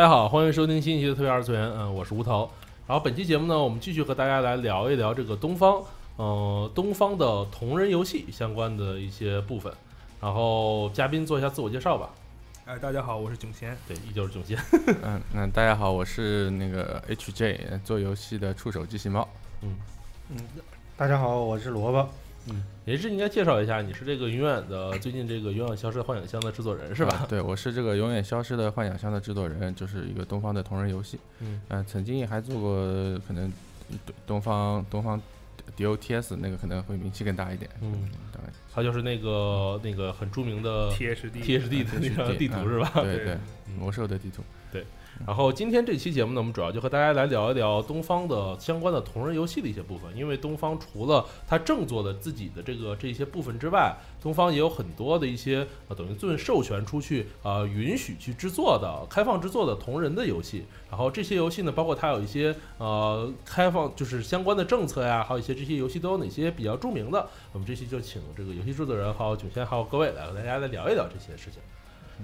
大家好，欢迎收听新一期的特别二次元，嗯，我是吴涛。然后本期节目呢，我们继续和大家来聊一聊这个东方，呃，东方的同人游戏相关的一些部分。然后嘉宾做一下自我介绍吧。哎，大家好，我是囧仙。对，依旧是囧仙。嗯，那大家好，我是那个 HJ 做游戏的触手机器猫。嗯嗯，大家好，我是萝卜。嗯，也是应该介绍一下，你是这个永远的最近这个永远消失的幻想乡的制作人是吧？对，我是这个永远消失的幻想乡的制作人，就是一个东方的同人游戏。嗯，呃，曾经还做过可能东方东方 DOTS 那个可能会名气更大一点。嗯，他就是那个那个很著名的 THD THD 的那个地图是吧？对对，魔兽的地图。对。然后今天这期节目呢，我们主要就和大家来聊一聊东方的相关的同人游戏的一些部分。因为东方除了它正做的自己的这个这些部分之外，东方也有很多的一些呃等于遵授权出去呃允许去制作的开放制作的同人的游戏。然后这些游戏呢，包括它有一些呃开放就是相关的政策呀，还有一些这些游戏都有哪些比较著名的。我们这期就请这个游戏制作人还有囧仙还有各位来和大家来聊一聊这些事情。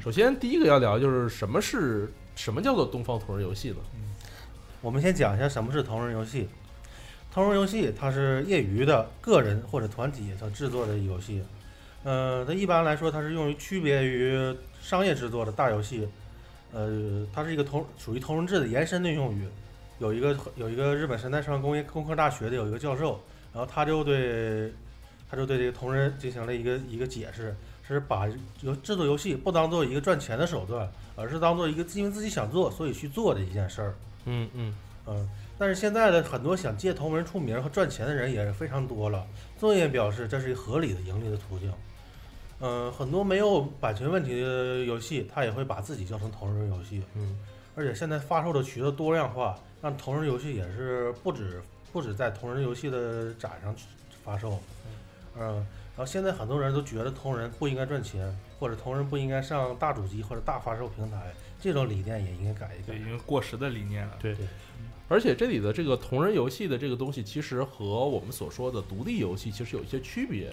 首先第一个要聊就是什么是。什么叫做东方同人游戏呢？我们先讲一下什么是同人游戏。同人游戏它是业余的个人或者团体所制作的游戏。呃，它一般来说它是用于区别于商业制作的大游戏。呃，它是一个同属于同人制的延伸的用语。有一个有一个日本神奈川工业工科大学的有一个教授，然后他就对他就对这个同人进行了一个一个解释。是把游制作游戏不当做一个赚钱的手段，而是当做一个因为自己想做所以去做的一件事儿。嗯嗯嗯。但是现在的很多想借同人出名和赚钱的人也是非常多了。作业表示这是一个合理的盈利的途径。嗯，很多没有版权问题的游戏，它也会把自己叫成同人游戏。嗯。而且现在发售的渠道多样化，让同人游戏也是不止不止在同人游戏的展上发售。嗯。然后现在很多人都觉得同人不应该赚钱，或者同人不应该上大主机或者大发售平台，这种理念也应该改一改，对，因为过时的理念了。对对。而且这里的这个同人游戏的这个东西，其实和我们所说的独立游戏其实有一些区别。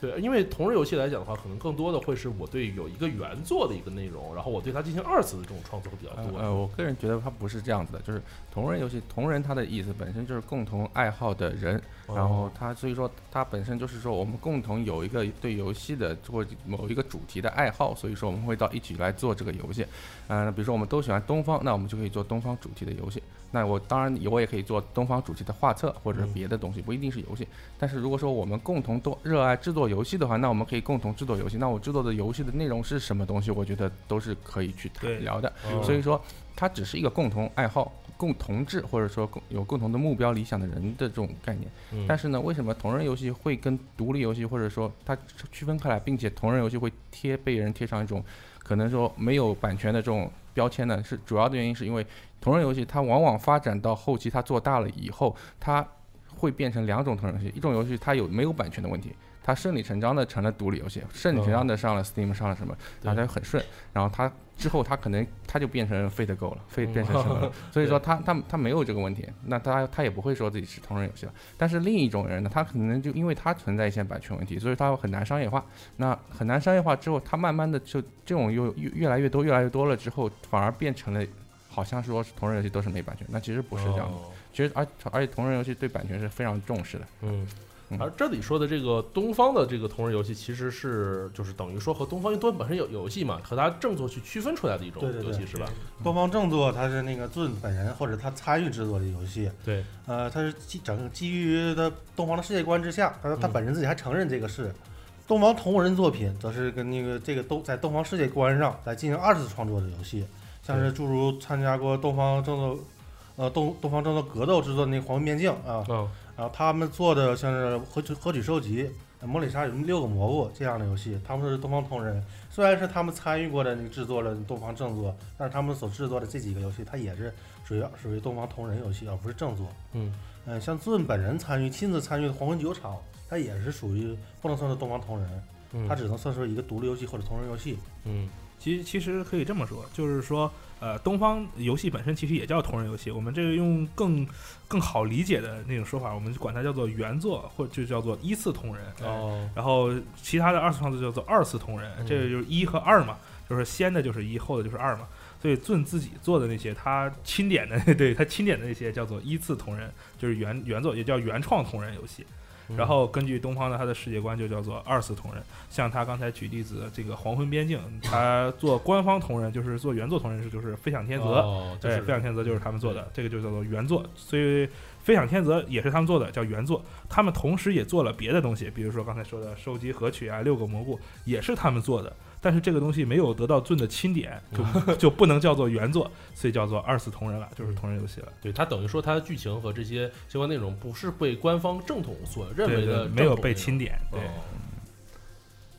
对，因为同人游戏来讲的话，可能更多的会是我对有一个原作的一个内容，然后我对它进行二次的这种创作会比较多。呃，我个人觉得它不是这样子的，就是同人游戏，同人它的意思本身就是共同爱好的人，然后它所以说它本身就是说我们共同有一个对游戏的或某一个主题的爱好，所以说我们会到一起来做这个游戏。嗯，比如说我们都喜欢东方，那我们就可以做东方主题的游戏。那我当然我也可以做东方主题的画册或者是别的东西，不一定是游戏。但是如果说我们共同都热爱制作游戏的话，那我们可以共同制作游戏。那我制作的游戏的内容是什么东西？我觉得都是可以去聊的。所以说，它只是一个共同爱好、共同志，或者说共有共同的目标、理想的人的这种概念。但是呢，为什么同人游戏会跟独立游戏或者说它区分开来，并且同人游戏会贴被人贴上一种可能说没有版权的这种标签呢？是主要的原因是因为。同人游戏它往往发展到后期，它做大了以后，它会变成两种同人游戏。一种游戏它有没有版权的问题，它顺理成章的成了独立游戏，顺理成章的上了 Steam 上了什么，然后它就很顺。然后它之后他可能他就变成 Fate Go 了，Fate 变成什么了？所以说他他他没有这个问题，那他他也不会说自己是同人游戏了。但是另一种人呢，他可能就因为他存在一些版权问题，所以他很难商业化。那很难商业化之后，他慢慢的就这种又越越来越多越来越多了之后，反而变成了。好像说是同人游戏都是没版权，那其实不是这样的。其实而而且同人游戏对版权是非常重视的。嗯，而这里说的这个东方的这个同人游戏，其实是就是等于说和东方因为本身有游戏嘛，和它正作去区分出来的一种游戏是吧？东方正作它是那个尊本人或者他参与制作的游戏。对，呃，它是基整个基于的东方的世界观之下，他他本人自己还承认这个是。东方同人作品则是跟那个这个都在东方世界观上来进行二次创作的游戏。像是诸如参加过东方正作，呃东东方正作格斗制作那个《黄昏边境》啊，然后他们做的像是合取合取收集，魔里莎有六个蘑菇这样的游戏，他们是东方同人，虽然是他们参与过的那个制作了东方正作，但是他们所制作的这几个游戏，它也是属于属于东方同人游戏，而不是正作。嗯嗯，像尊本人参与亲自参与的《黄昏酒厂》，它也是属于不能算是东方同人，它只能算是一个独立游戏或者同人游戏。嗯。其实其实可以这么说，就是说，呃，东方游戏本身其实也叫同人游戏。我们这个用更更好理解的那种说法，我们管它叫做原作，或就叫做一次同人。哦。然后其他的二次创作叫做二次同人，这个就是一和二嘛，就是先的就是一，后的就是二嘛。所以尊自己做的那些他钦点的，对他钦点的那些叫做一次同人，就是原原作也叫原创同人游戏。然后根据东方的他的世界观就叫做二次同人，像他刚才举例子这个黄昏边境，他做官方同人就是做原作同人是就是飞享天泽，哦，就对，飞享天泽就是他们做的，这个就叫做原作，所以飞享天泽也是他们做的，叫原作。他们同时也做了别的东西，比如说刚才说的收集合曲啊、六个蘑菇也是他们做的，但是这个东西没有得到尊的钦点，就就不能叫做原作，所以叫做二次同人了，就是同人游戏了。对它等于说它的剧情和这些相关内容不是被官方正统所认为的，没有被钦点，对。哦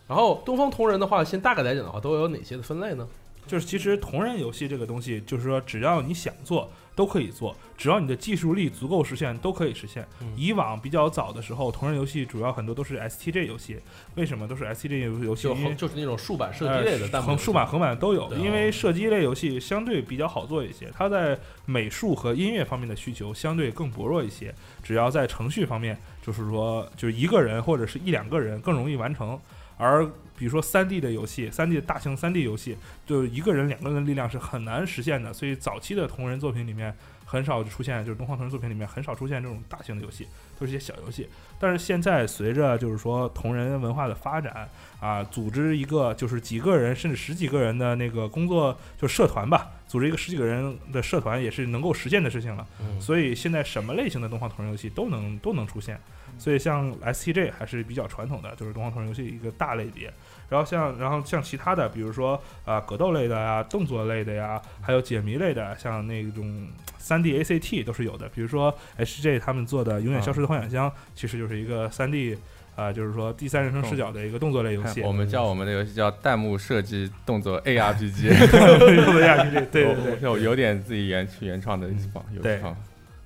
然后东方同人的话，先大概来讲的话，都有哪些的分类呢？就是其实同人游戏这个东西，就是说只要你想做都可以做，只要你的技术力足够实现都可以实现。嗯以往比较早的时候，同人游戏主要很多都是 STG 游戏，为什么都是 STG 游戏？就就是那种竖版射击类的横竖版、横版都有，因为射击类游戏相对比较好做一些，它在美术和音乐方面的需求相对更薄弱一些。只要在程序方面，就是说，就是一个人或者是一两个人更容易完成。而比如说三 D 的游戏，三 D 的大型三 D 游戏，就一个人、两个人的力量是很难实现的。所以早期的同人作品里面很少出现，就是东方同人作品里面很少出现这种大型的游戏，都是一些小游戏。但是现在随着就是说同人文化的发展啊，组织一个就是几个人甚至十几个人的那个工作就社团吧，组织一个十几个人的社团也是能够实现的事情了。嗯，所以现在什么类型的动画同人游戏都能都能出现。所以像 STJ 还是比较传统的，就是动画同人游戏一个大类别。然后像然后像其他的，比如说啊、格斗类的呀、动作类的呀，还有解谜类的，像那种三 D ACT 都是有的。比如说 HJ 他们做的《永远消失的幻想乡》，其实就是一个 3D 啊、就是说第三人称视角的一个动作类游戏。我们叫我们的游戏叫弹幕设计动作 ARPG，动作 ARPG，对 对对。有有点自己原原创的方游戏方。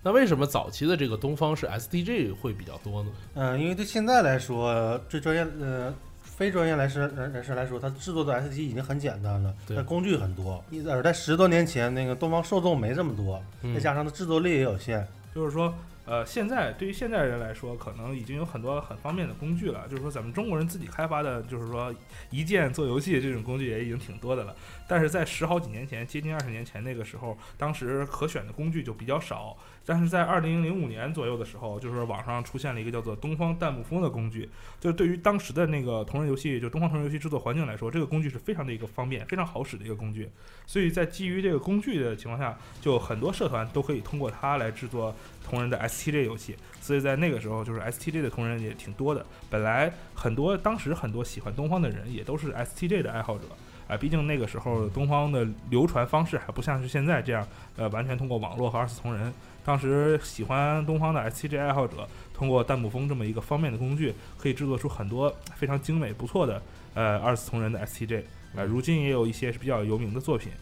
那为什么早期的这个东方是 SDG 会比较多呢？嗯，因为对现在来说，最专业呃非专业来士人人士来说，它制作的 SDG 已经很简单了，对它工具很多。而在十多年前，那个东方受众没这么多，嗯再加上它制作力也有限。就是说，呃，现在对于现在人来说，可能已经有很多很方便的工具了。就是说，咱们中国人自己开发的，就是说一键做游戏这种工具也已经挺多的了。但是在十好几年前，接近二十年前那个时候，当时可选的工具就比较少。但是在二零零五年左右的时候，就是说网上出现了一个叫做“东方弹幕风”的工具。就是对于当时的那个同人游戏，就东方同人游戏制作环境来说，这个工具是非常的一个方便、非常好使的一个工具。所以在基于这个工具的情况下，就很多社团都可以通过它来制作同人的 STJ 游戏。所以在那个时候，就是 STJ 的同人也挺多的。本来很多当时很多喜欢东方的人也都是 STJ 的爱好者。啊，毕竟那个时候东方的流传方式还不像是现在这样，呃，完全通过网络和二次同人。当时喜欢东方的 STJ 爱好者，通过弹幕风这么一个方便的工具，可以制作出很多非常精美不错的呃二次同人的 STJ。啊，如今也有一些是比较有名的作品。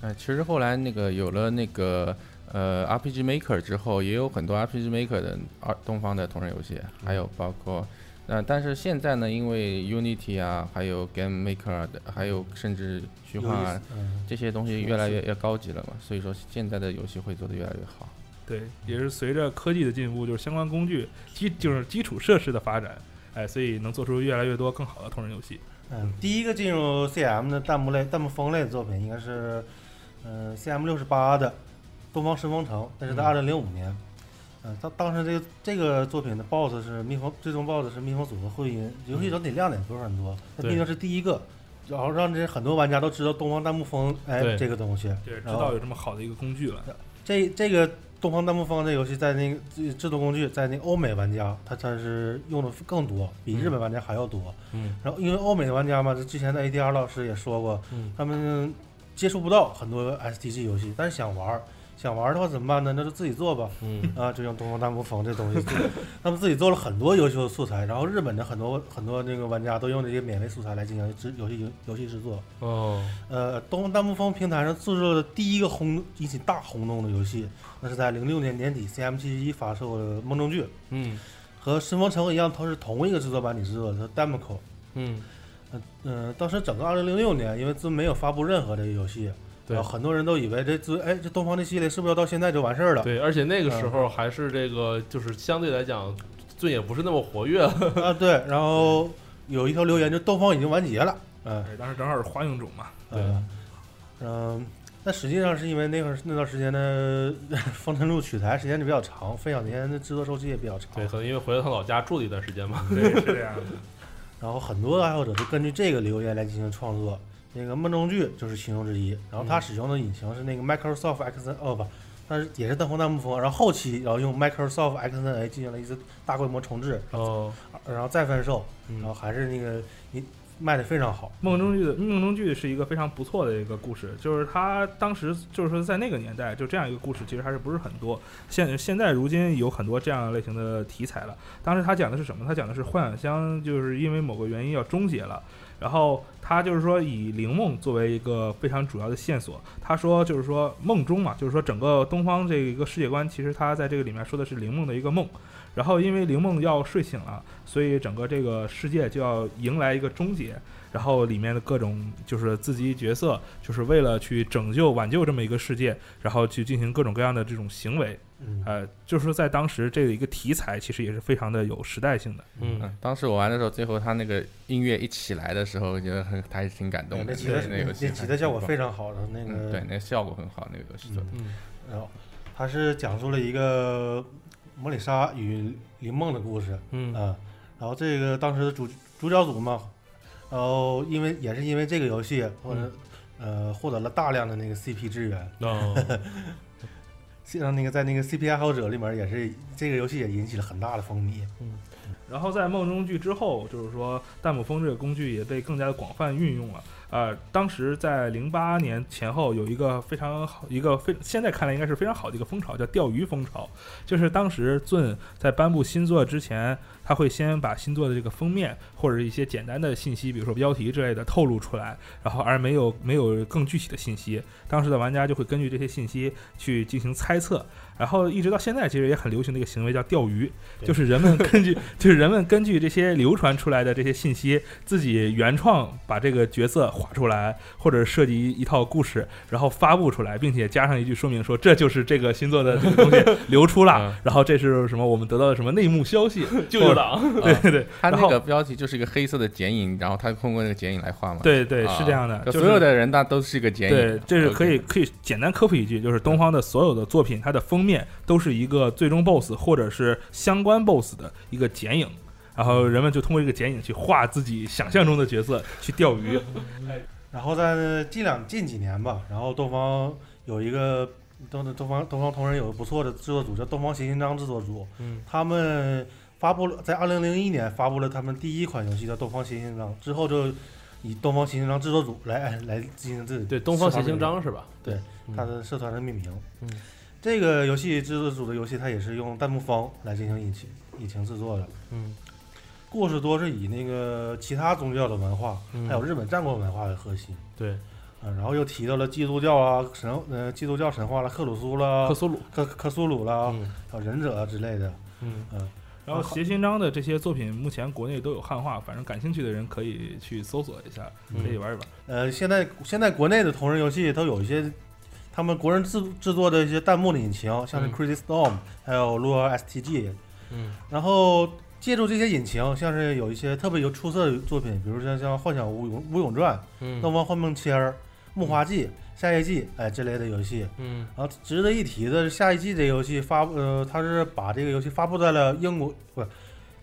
呃，其实后来那个有了那个呃 RPG Maker 之后，也有很多 RPG Maker 的二东方的同人游戏，还有包括呃，但是现在呢，因为 Unity 啊，还有 Game Maker 啊的，还有甚至虚幻啊嗯，这些东西越来越越高级了嘛，所以说现在的游戏会做得越来越好。对，也是随着科技的进步，就是相关工具基就是基础设施的发展，哎，所以能做出越来越多更好的同人游戏。嗯，第一个进入 CM 的弹幕类、弹幕风类的作品应该是，嗯、CM 六十八的《东方神风城》，但是在嗯二零零五年。嗯，他当时这个这个作品的 BOSS 是蜜蜂，最终 BOSS 是蜜蜂组合会音，游戏整体亮点不是很多，它毕竟是第一个，然后让这很多玩家都知道东方弹幕风，哎，这个东西。对，知道有这么好的一个工具了。这这个东方弹幕风这游戏在那个制制作工具，在那个欧美玩家，他他是用的更多，比日本玩家还要多。嗯然后因为欧美的玩家嘛，这之前的 ADR 老师也说过，嗯他们接触不到很多 SDG 游戏，但是想玩儿，想玩的话怎么办呢？那就自己做吧。嗯啊，就用东方弹幕风这东西做，他们自己做了很多优秀的素材，然后日本的很多很多那个玩家都用这些免费素材来进行制游戏游戏制作。哦呃，东方弹幕风平台上制作的第一个轰引起大轰动的游戏，那是在零六年年底 CM 七一发售的《梦中剧》，嗯和《神风城》一样，它是同一个制作班底制作的，它 Demco。嗯嗯、呃，当时整个二零零六年，因为尊没有发布任何的游戏，对然后很多人都以为这尊，哎，这东方这系列是不是要到现在就完事儿了？对，而且那个时候还是这个就是相对来讲，尊也不是那么活跃了。啊，对，然后有一条留言就东方已经完结了，嗯、哎，当时正好是花影种嘛。对，嗯，那实际上是因为那会儿那段时间的风尘路取材时间就比较长，费小年的制作周期也比较长。对，可能因为回了趟老家住了一段时间嘛。对，是这样的。然后很多爱好者就根据这个留言来进行创作。那个梦中剧就是其中之一。然后它使用的引擎是那个 Microsoft X 哦不，但是也是登峰弹幕风。然后后期然后用 Microsoft XNA 进行了一次大规模重置，哦，然后再贩售，嗯然后还是那个你卖的非常好。梦中剧的梦中剧是一个非常不错的一个故事，就是他当时就是说在那个年代，就这样一个故事其实还是不是很多。现现在如今有很多这样类型的题材了。当时他讲的是什么？他讲的是幻想乡就是因为某个原因要终结了，然后他就是说以灵梦作为一个非常主要的线索。他说就是说梦中嘛，就是说整个东方这一个世界观，其实他在这个里面说的是灵梦的一个梦。然后因为灵梦要睡醒了，所以整个这个世界就要迎来一个终结。然后里面的各种就是自己角色，就是为了去拯救、挽救这么一个世界，然后去进行各种各样的这种行为。嗯，呃，就是说在当时这个一个题材，其实也是非常的有时代性的。嗯嗯，当时我玩的时候，最后他那个音乐一起来的时候，我觉得很还是挺感动的。那吉他那个游戏那吉他效果非常常好的那嗯，个对，那个效果很好，那个游戏做的。嗯然后他是讲述了一个莫里莎与林梦的故事，嗯啊，然后这个当时的主主角组嘛，然后因为也是因为这个游戏，或者、呃获得了大量的那个 CP 支援，哦，像那个在那个 CP 爱好者里面也是这个游戏也引起了很大的风靡，嗯。然后在梦中剧之后，就是说弹幕风这个工具也被更加的广泛运用了。呃，当时在零八年前后有一个非常好一个非现在看来应该是非常好的一个风潮，叫钓鱼风潮。就是当时 zen 在颁布新作之前，他会先把新作的这个封面或者一些简单的信息，比如说标题之类的透露出来，然后而没有没有更具体的信息。当时的玩家就会根据这些信息去进行猜测。然后一直到现在，其实也很流行的一个行为叫钓鱼，就是人们根据就是人们根据这些流传出来的这些信息，自己原创把这个角色画出来，或者设计一套故事，然后发布出来，并且加上一句说明说这就是这个星座的这个东西 流出了嗯，然后这是什么我们得到的什么内幕消息，舅舅党，对对对，他那个标题就是一个黑色的剪影，然后他通过那个剪影来画嘛。对对啊是这样的，就所有的人那都是一个剪影。对，这是可以可以简单科普一句，就是东方的所有的作品，它的封面都是一个最终 BOSS 或者是相关 BOSS 的一个剪影，然后人们就通过这个剪影去画自己想象中的角色去钓鱼。然后在近两近几年吧，然后东方有一个东东方东方同人有个不错的制作组叫东方行星章制作组，嗯他们发布了在二零零一年发布了他们第一款游戏叫《东方行星章》，之后就以东方行星章制作组来来进行自己对，东方行章是吧？对嗯，他的社团的命名。嗯，这个游戏制作组的游戏，它也是用弹幕方来进行引擎引擎制作的。嗯故事多是以那个其他宗教的文化，嗯还有日本战国文化为核心。对，嗯，然后又提到了基督教啊、神呃基督教神话了、克鲁苏了克、苏鲁，克克苏鲁啦，嗯还有忍者啊之类的。嗯嗯，然后邪心章的这些作品目前国内都有汉化，反正感兴趣的人可以去搜索一下，嗯可以玩一玩。呃，现在现在国内的同人游戏都有一些他们国人制制作的一些弹幕的引擎，像是嗯。Crazy Storm，、还有 Lure STG，嗯。然后借助这些引擎，像是有一些特别有出色的作品，比如像像《幻想无永无永传》《嗯东方幻梦签儿》《木花记》《夏夜祭》哎这类的游戏。嗯。然后值得一提的是，下一季这游戏发布呃，它是把这个游戏发布在了英国不是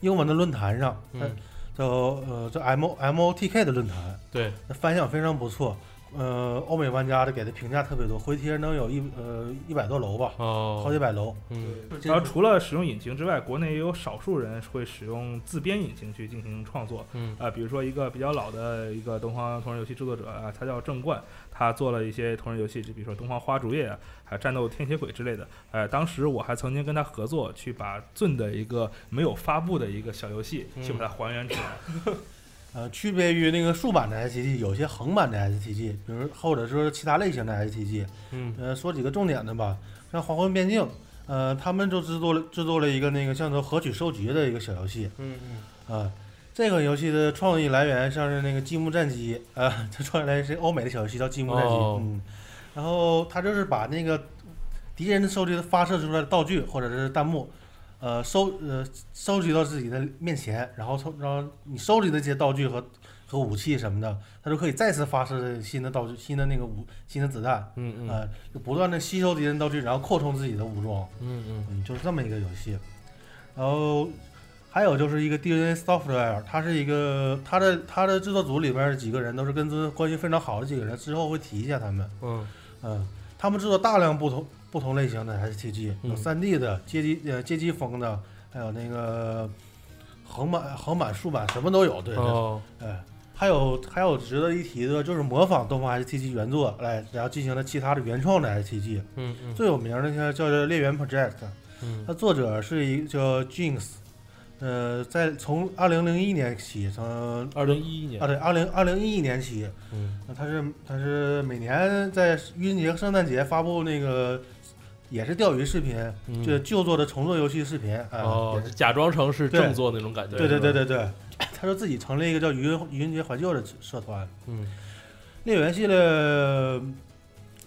英文的论坛上，嗯，叫呃叫 M M O T K 的论坛，对，那反响非常不错。呃，欧美玩家的给的评价特别多，回帖能有一呃一百多楼吧，哦，好几百楼。嗯然后除了使用引擎之外，国内也有少数人会使用自编引擎去进行创作。嗯啊、比如说一个比较老的一个东方同人游戏制作者啊，他叫郑冠，他做了一些同人游戏，就比如说《东方花烛夜》啊，还有《战斗天蝎鬼》之类的。呃，当时我还曾经跟他合作，去把尊的一个没有发布的一个小游戏，去把它还原出来。呃，区别于那个竖版的 STG，有些横版的 STG，比如或者说其他类型的 STG。嗯呃，说几个重点的吧，像《黄昏边境》，呃，他们就制作了制作了一个那个像做合取收集的一个小游戏。嗯嗯啊，这个游戏的创意来源像是那个《积木战机》啊，它创意来源是欧美的小游戏叫《积木战机》哦嗯，然后它就是把那个敌人的手机发射出来的道具或者是弹幕，呃收呃收集到自己的面前，然后从然后你收集的这些道具和和武器什么的，它就可以再次发射新的道具、新的那个武、新的子弹，嗯嗯呃，就不断的吸收敌人道具，然后扩充自己的武装，嗯嗯嗯，就是这么一个游戏。然后还有就是一个 DNA Software，它是一个它的它的制作组里边几个人都是跟这关系非常好的几个人，之后会提一下他们。嗯嗯，他们制作大量不同不同类型的 STG，有嗯 3D 的、街机呃街机风的，还有那个横版、横版、竖版什么都有。对，哦哎，还有还有值得一提的，就是模仿东方 STG 原作来，然后进行了其他的原创的 STG。嗯嗯最有名的叫叫做猎猿 Project，嗯它作者是一个叫 Jinx，呃，在从二零零一年起，从二零一一年啊对，二零二零一一年起，嗯那它是他是每年在愚人节、圣诞节发布那个，也是钓鱼视频，就是旧作的重做游戏视频啊。哦也是假装成是正作那种感觉对对对对对对，他说自己成立一个叫愚人愚人节怀旧的社团。嗯猎猿系列，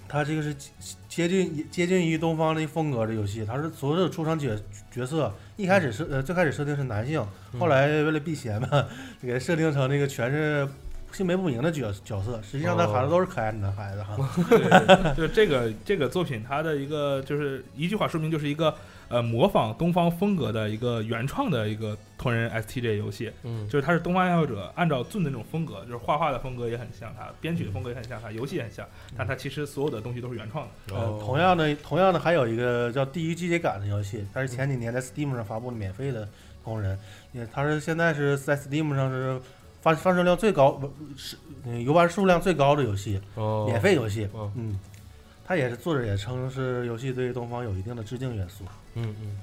它这个是接近接近于东方的风格的游戏，它是所有出场角角色一开始是呃最开始设定是男性，嗯后来为了避嫌嘛，给它设定成那个全是性别不明的角角色，实际上他哦喊的都是可爱的男孩子哈。对，就这个这个作品，它的一个就是一句话说明，就是一个呃模仿东方风格的一个原创的一个同人 STJ 游戏。嗯就是它是东方爱好者按照俊的那种风格，就是画画的风格也很像他，编曲的风格也很像他，游戏也很像，但它其实所有的东西都是原创的。呃哦，同样的，同样的还有一个叫《第一季节感》的游戏，它是前几年在 Steam 上发布的免费的同人，也它是现在是在 Steam 上是发发售量最高，不是嗯游玩数量最高的游戏，哦免费游戏。哦嗯，它也是作者也称是游戏对东方有一定的致敬元素。嗯嗯。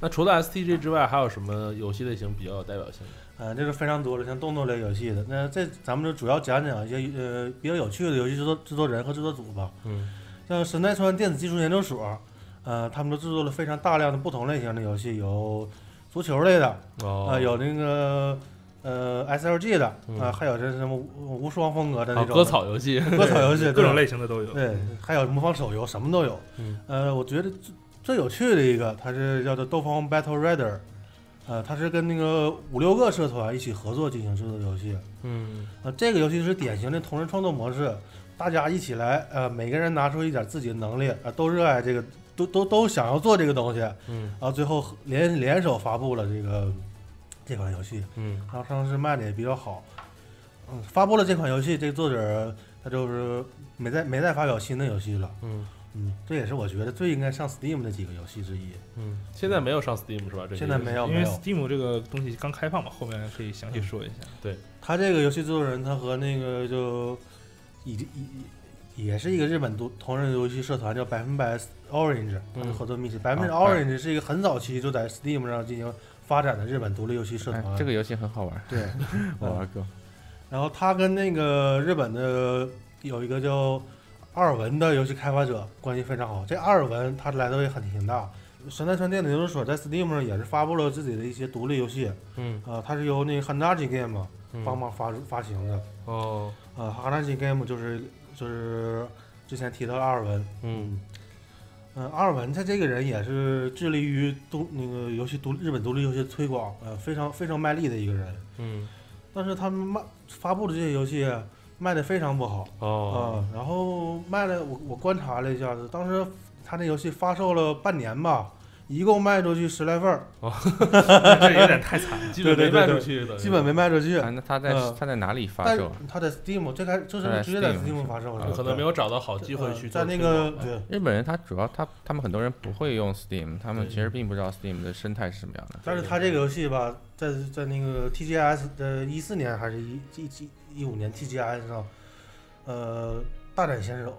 那除了 STG 之外，还有什么游戏类型比较有代表性的？呃，这是非常多的，像动作类游戏的。那这咱们就主要讲讲一些呃比较有趣的游戏制作制作人和制作组吧。嗯像神奈川电子技术研究所，呃，他们都制作了非常大量的不同类型的游戏，有足球类的，哦呃，有那个呃 SLG 的，嗯啊，还有这什么无无双风格的那种啊割草游戏，割草游戏，各种类型的都有。对，还有模仿手游，什么都有。嗯呃，我觉得最最有趣的一个，它是叫做斗方 Battle Rider，呃，它是跟那个五六个社团一起合作进行制作游戏。嗯呃，这个游戏是典型的同人创作模式，大家一起来，呃，每个人拿出一点自己的能力，呃，都热爱这个，都都都想要做这个东西，然嗯后最后联联手发布了这个这款游戏，嗯然后上市卖的也比较好。嗯，发布了这款游戏，这个作者他就是没再没再发表新的游戏了。嗯嗯，这也是我觉得最应该上 Steam 的几个游戏之一。嗯，现在没有上 Steam 是吧？这个现在没有因为，Steam 这个东西刚开放嘛，后面可以详细说一下。对他这个游戏制作人，他和那个就已经也也是一个日本独同人游戏社团，叫百分百 Orange，嗯合作密切。百分之啊 Orange 是一个很早期就在 Steam 上进行发展的日本独立游戏社哎团。这个游戏很好玩，对，我玩过。然后他跟那个日本的有一个叫阿尔文的游戏开发者关系非常好。这阿尔文他来头也很挺大。神奈川电子研究所在 Steam 上也是发布了自己的一些独立游戏，嗯啊、它是由那个 Hanaji Game 嗯帮忙发发行的。哦啊，哈纳基 game 就是就是之前提到的阿尔文，嗯嗯、阿尔文他这个人也是致力于独那个游戏独日本独立游戏推广，呃，非常非常卖力的一个人。嗯但是他们卖发布的这些游戏卖的非常不好啊、哦然后卖了我我观察了一下子，当时他那游戏发售了半年吧，一共卖出去十来份儿，这有点太惨了。基本没卖出去的，基本没卖出去。啊，那他在嗯他在哪里发售啊？他在 Steam 最开就是直接在 Steam 发售可能没有找到好机会呃去在那个对。日本人他主要他他们很多人不会用 Steam，他们其实并不知道 Steam 的生态是什么样的。但是他这个游戏吧，在在那个 TGS 的一四年还是一一一一五年 TGS 上，呃，大展身手，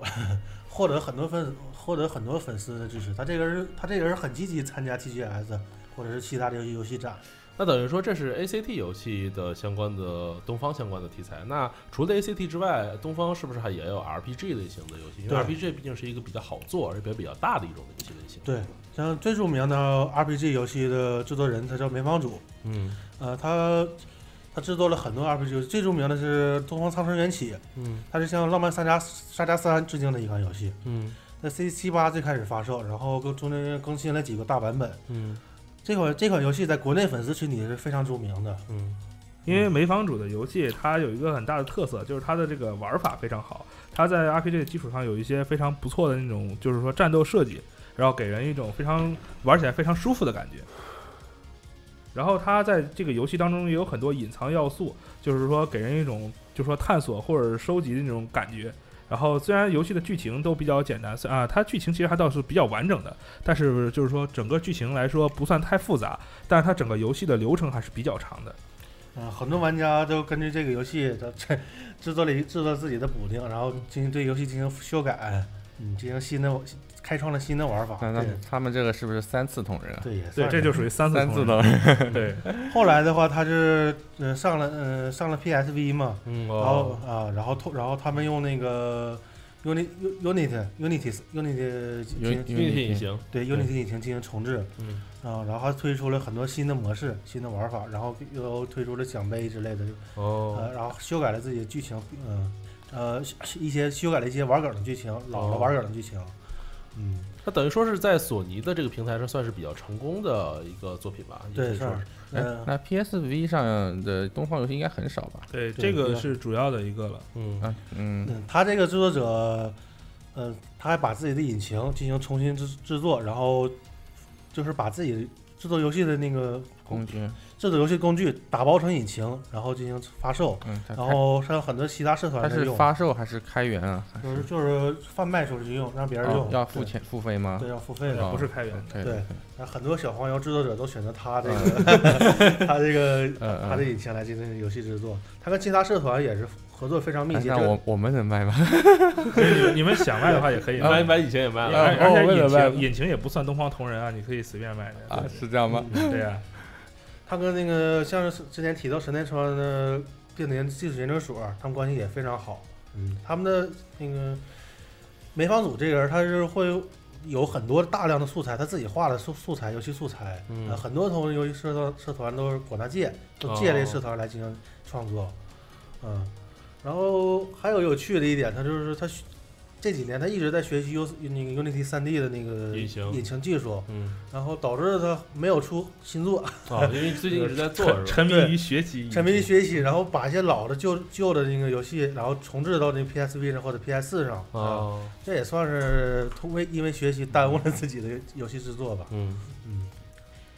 获得很多粉获得很多粉丝的支持。他这个人他这个人很积极参加 TGS 或者是其他的游戏游戏展。那等于说这是 ACT 游戏的相关的东方相关的题材。那除了 ACT 之外，东方是不是还也有 RPG 类型的游戏？因为 RPG 毕竟是一个比较好做而且比较大的一种游戏类型。对，像最著名的 RPG 游戏的制作人，他叫梅方主，嗯呃，他他制作了很多 RPG 游戏，最著名的是《东方苍生缘起》，嗯它是向《浪漫三加沙加三》致敬的一款游戏。嗯在 C 七八最开始发售，然后更中间更新了几个大版本。嗯这款这款游戏在国内粉丝群体是非常著名的。嗯因为梅房主的游戏，它有一个很大的特色，就是它的这个玩法非常好。它在 RPG 的基础上有一些非常不错的那种，就是说战斗设计，然后给人一种非常玩起来非常舒服的感觉。然后它在这个游戏当中也有很多隐藏要素，就是说给人一种就是说探索或者收集的那种感觉。然后虽然游戏的剧情都比较简单，啊，它剧情其实还倒是比较完整的，但是就是说整个剧情来说不算太复杂，但是它整个游戏的流程还是比较长的。嗯、很多玩家都根据这个游戏的制制作了制作自己的补丁，然后进行对游戏进行修改，嗯，进行新的开创了新的玩法。那他们这个是不是三次同人啊？对，也对，这就属于三次三次同同人，人。对，后来的话，他是呃上了呃上了 PSV 嘛，嗯然后哦。啊，然后透然后他们用那个 Unity Unity Unity Unity Unity 引擎，对 Unity 引擎进行重置。嗯。啊，然后还推出了很多新的模式、新的玩法，然后又推出了奖杯之类的，哦。呃，然后修改了自己的剧情，嗯呃一些修改了一些玩梗的剧情，老的哦。玩梗的剧情，嗯，它等于说是在索尼的这个平台上算是比较成功的一个作品吧？对是。哎呃，那 PSV 上的东方游戏应该很少吧？对，这个是主要的一个了。嗯啊，嗯，嗯，他这个制作者，呃，他还把自己的引擎进行重新制制作，然后就是把自己制作游戏的那个工具，制作游戏工具打包成引擎，然后进行发售，嗯，然后还有很多其他社它是用，发售还是开源啊？就是就是贩卖出去用，让别人用，哦要付对，钱付费吗？对，要付费的。哦不是开源的对那很多小黄油制作者都选择他这个，嗯 他这个嗯他的引擎来进行游戏制作。他跟其他社团也是合作非常密哎切。那我我们能卖吗？你们你们想卖的话也可以卖，买买以前也卖了，而而且引擎引擎也不算东方同人啊，你可以随便卖的。啊，是这样吗？嗯对呀，他跟那个像是之前提到神奈川的定年技术研究所，他们关系也非常好。嗯，他们的那个梅芳祖这个人，他是会有很多大量的素材，他自己画的素素材，游戏素材。嗯呃很多同人游戏社团社团都是管他借，都借这社团来进行创作。嗯，然后还有有趣的一点，他就是他学这几年他一直在学习 U 那个 Unity 3 D 的那个引擎引擎技术，嗯然后导致他没有出新作。啊，因为最近一直在做 沉迷于学习，沉迷于学习，然后把一些老的旧旧的那个游戏，然后重置到那 PSV 上或者 PS 上啊，哦，这也算是通为因为学习耽误了自己的游戏制作吧。嗯，嗯，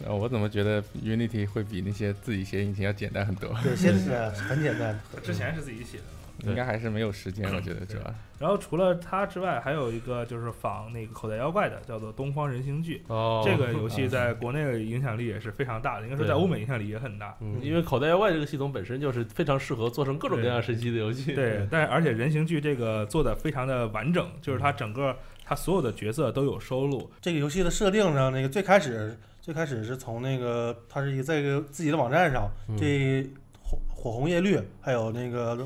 呃，我怎么觉得 Unity 会比那些自己写引擎要简单很多？对，现在 很简单。之前是自己写的。对应该还是没有时间，我觉得主要。然后除了它之外，还有一个就是仿那个口袋妖怪的，叫做《东方人形剧》。哦，这个游戏在国内的影响力也是非常大的，应该说在欧美影响力也很大。嗯，因为口袋妖怪这个系统本身就是非常适合做成各种各样神奇的游戏。对，但是而且人形剧这个做的非常的完整，就是它整个它所有的角色都有收录。这个游戏的设定上，那个最开始最开始是从那个它是一个在一个自己的网站上，嗯这火火红叶绿还有那个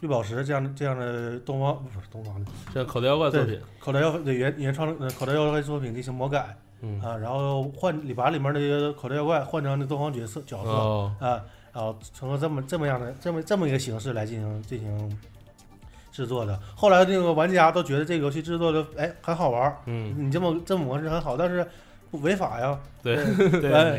绿宝石这样的这样的东方不是东方的这口袋妖怪作品，口袋妖怪的原原创呃口袋妖怪作品进行魔改。嗯，啊，然后换里把里面的口袋妖怪换成那东方角色角色、哦，啊，然后成了这么这么样的这么这么一个形式来进行进行制作的。后来那个玩家都觉得这个游戏制作的哎很好玩，嗯，你这么这么模式很好，但是不违法呀。对，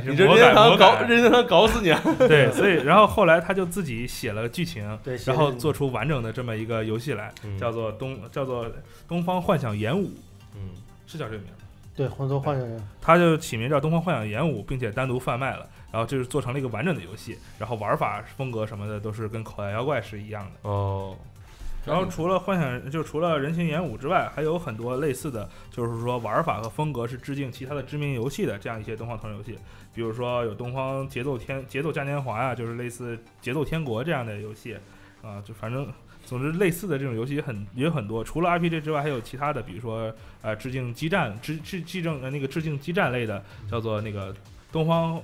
你这任天改魔堂搞，改。任天堂搞死你啊！对，所以然后后来他就自己写了剧情，对，然后做出完整的这么一个游戏来，嗯叫做东叫做东方幻想演武，嗯，是叫这个名字。对魂斗幻想人，他就起名叫东方幻想演武，并且单独贩卖了，然后就是做成了一个完整的游戏，然后玩法、风格什么的都是跟口袋妖怪是一样的。哦，然后除了幻想，就除了人形演武之外，还有很多类似的，就是说玩法和风格是致敬其他的知名游戏的这样一些东方同人游戏，比如说有东方节奏天节奏嘉年华呀、就是类似节奏天国这样的游戏，啊，就反正。总之，类似的这种游戏也很也有很多，除了 RPG 之外，还有其他的，比如说呃，致敬激战、致致致敬呃那个致敬激战类的，叫做那个东方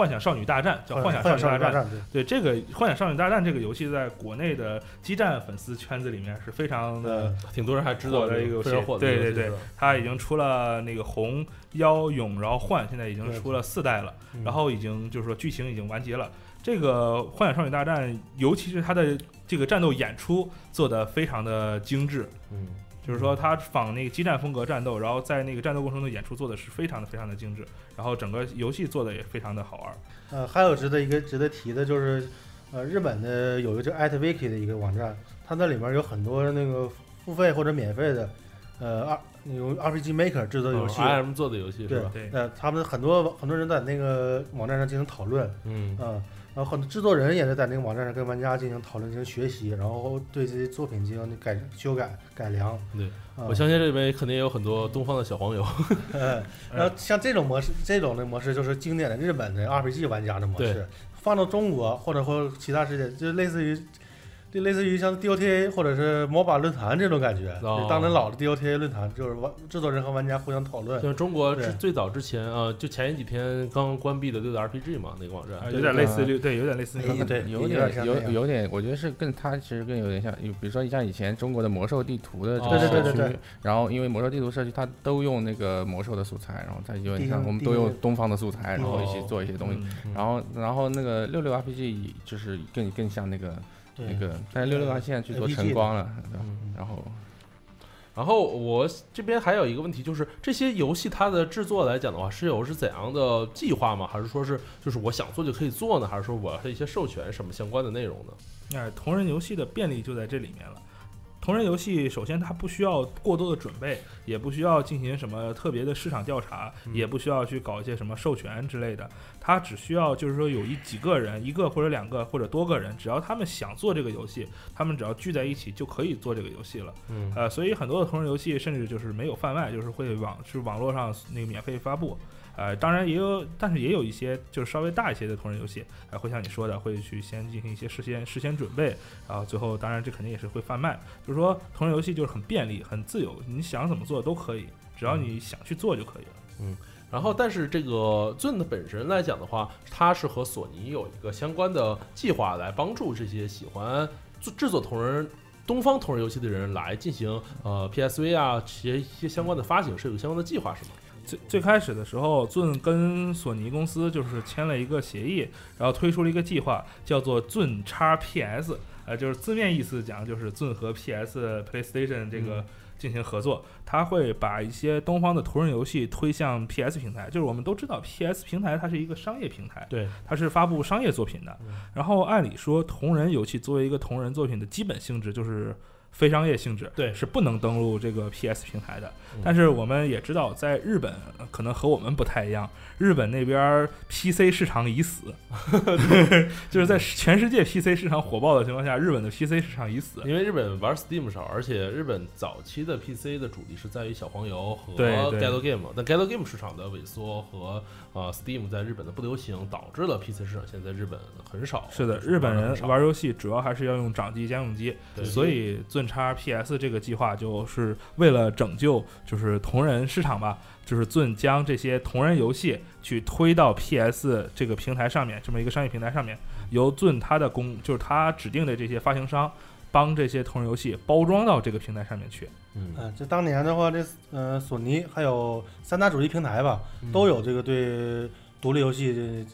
幻想少女大战，叫幻想少女大战。对。对这个《幻想少女大战》这个游戏，在国内的激战粉丝圈子里面是非常的，嗯挺多人还知道的一个游戏非常火的对对对它已经出了那个红、妖、勇，然后幻，现在已经出了四代了，嗯然后已经就是说剧情已经完结了。这个《幻想少女大战》，尤其是它的这个战斗演出做得非常的精致，嗯，就是说他仿那个激战风格战斗，然后在那个战斗过程中演出做的是非常的非常的精致，然后整个游戏做的也非常的好玩。呃，还有值得一个值得提的就是，呃，日本的有一个叫 @wiki 的一个网站，它那里面有很多那个付费或者免费的，呃，二用 RPG Maker 制作游戏。，IM 做的游戏对吧？对，呃，他们很多很多人在那个网站上进行讨论，嗯嗯，然后很多制作人也是在那个网站上跟玩家进行讨论、进行学习，然后对这些作品进行改修改、改良。对嗯，我相信这里面肯定也有很多东方的小黄油。嗯，然后像这种模式，这种的模式就是经典的日本的 RPG 玩家的模式，放到中国或者或其他世界，就类似于。就类似于像 DOTA 或者是 MOBA 论坛这种感觉，哦就当年老的 DOTA 论坛，就是玩制作人和玩家互相讨论。像中国是最早之前啊，就前几天刚关闭的六的 RPG 嘛，那个网站啊。有点类似于对，有点类似于哎对有有点有有点，我觉得是更它其实更有点像，比如说像以前中国的魔兽地图的这哦个对对对社区，对对然后因为魔兽地图社区它都用那个魔兽的素材，然后再有点像我们都用东方的素材，然后一起做一些东西。嗯然后然后那个六六 RPG 就是更更像那个对那个，但是六六八现在去做晨光了，然后然后我这边还有一个问题，就是这些游戏它的制作来讲的话，是有是怎样的计划吗？还是说是就是我想做就可以做呢？还是说我要一些授权什么相关的内容呢？哎，同人游戏的便利就在这里面了。同人游戏首先它不需要过多的准备，也不需要进行什么特别的市场调查，嗯也不需要去搞一些什么授权之类的。它只需要就是说有一几个人，一个或者两个或者多个人，只要他们想做这个游戏，他们只要聚在一起就可以做这个游戏了。嗯呃，所以很多的同人游戏甚至就是没有贩卖，就是会网是网络上那个免费发布。呃，当然也有，但是也有一些就是稍微大一些的同人游戏，呃，会像你说的，会去先进行一些事先事先准备，然后最后当然这肯定也是会贩卖。就是说同人游戏就是很便利、很自由，你想怎么做都可以，只要你想去做就可以了。嗯然后，但是这个 Zune 的本身来讲的话，它是和索尼有一个相关的计划，来帮助这些喜欢做制作同人、东方同人游戏的人来进行呃 PSV 啊，这些一些相关的发行，是有相关的计划是吗？最最开始的时候，Zune 跟索尼公司就是签了一个协议，然后推出了一个计划，叫做 Zune 叉 PS，呃，就是字面意思讲就是 Zune 和 PS、PlayStation 这个进行合作，它会把一些东方的同人游戏推向 PS 平台。就是我们都知道 PS 平台它是一个商业平台，对，它是发布商业作品的嗯。然后按理说，同人游戏作为一个同人作品的基本性质就是非商业性质，对是不能登录这个 PS 平台的嗯。但是我们也知道，在日本呃可能和我们不太一样，日本那边 PC 市场已死，就是在全世界 PC 市场火爆的情况下，日本的 PC 市场已死。因为日本玩 Steam 少，而且日本早期的 PC 的主力是在于小黄油和对对 Gal Game，但 Gal Game 市场的萎缩和呃 Steam 在日本的不流行，导致了 PC 市场现在在日本很少。是的，日本人玩游戏主要还是要用掌机家用机，对所以尊叉 PS 这个计划就是为了拯救就是同人市场吧，就是尊将这些同人游戏去推到 PS 这个平台上面，这么一个商业平台上面，由尊它的公就是他指定的这些发行商。帮这些同人游戏包装到这个平台上面去，嗯嗯，这当年的话，这呃索尼还有三大主力平台吧，嗯都有这个对独立游戏这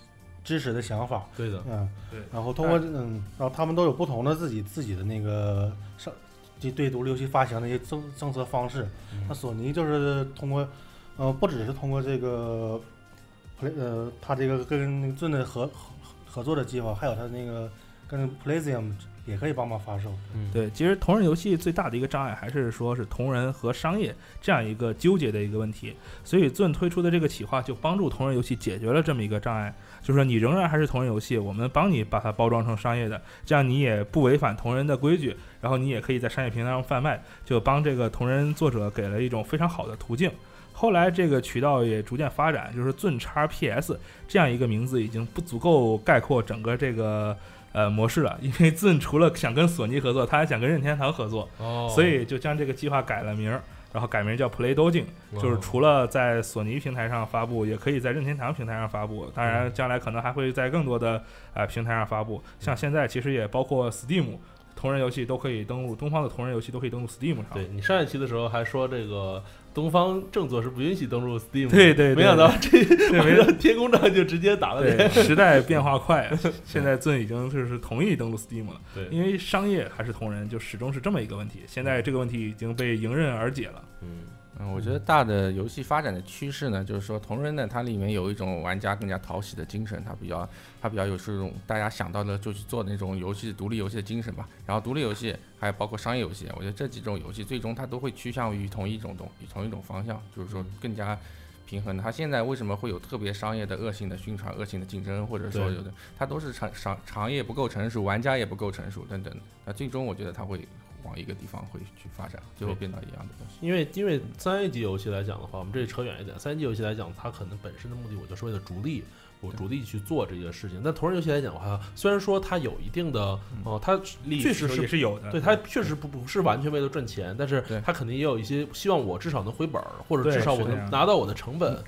支持的想法。对的，嗯，对然后通过嗯，然后他们都有不同的自己自己的那个上对对独立游戏发行的一些政政策方式。那索尼就是通过，呃，不只是通过这个呃，它这个跟那个盾的合合合作的计划，还有它那个跟 Playzium 也可以帮忙发售。嗯，对，其实同人游戏最大的一个障碍还是说是同人和商业这样一个纠结的一个问题，所以 Zune 推出的这个企划就帮助同人游戏解决了这么一个障碍，就是说你仍然还是同人游戏，我们帮你把它包装成商业的，这样你也不违反同人的规矩，然后你也可以在商业平台上贩卖，就帮这个同人作者给了一种非常好的途径。后来这个渠道也逐渐发展，就是 Zune 叉 PS 这样一个名字已经不足够概括整个这个呃模式了，因为 Zune 除了想跟索尼合作，他还想跟任天堂合作，哦，所以就将这个计划改了名儿，然后改名叫 Play Dojin，就是哦除了在索尼平台上发布，也可以在任天堂平台上发布。当然，将来可能还会在更多的呃平台上发布。像现在其实也包括 Steam。同人游戏都可以登录，东方的同人游戏都可以登录 Steam 上。对你上一期的时候还说这个东方正作是不允许登录 Steam，的对对对没想到这，没想到天空战就直接打了，脸。时代变化快，现在尊已经就是同意登录 Steam 了，对，因为商业还是同人，就始终是这么一个问题。现在这个问题已经被迎刃而解了。嗯嗯，我觉得大的游戏发展的趋势呢，就是说同人呢，它里面有一种玩家更加讨喜的精神，它比较它比较有这种大家想到的就去做那种游戏独立游戏的精神吧。然后独立游戏还有包括商业游戏，我觉得这几种游戏最终它都会趋向于同一种东同一种方向，就是说更加平衡。它现在为什么会有特别商业的恶性的宣传、恶性的竞争，或者说有的它都是产商行业不够成熟，玩家也不够成熟等等。那最终我觉得它会往一个地方会去发展，最后变到一样的东西。因为因为三 A 级游戏来讲的话，我们这里扯远一点，三 A 级游戏来讲，它可能本身的目的我就是为了逐利，我逐利去做这些事情。但同人游戏来讲的话，虽然说它有一定的哦、它确实是也是有的，对它确实不不是完全为了赚钱，但是它肯定也有一些希望我至少能回本儿，或者至少我能拿到我的成本，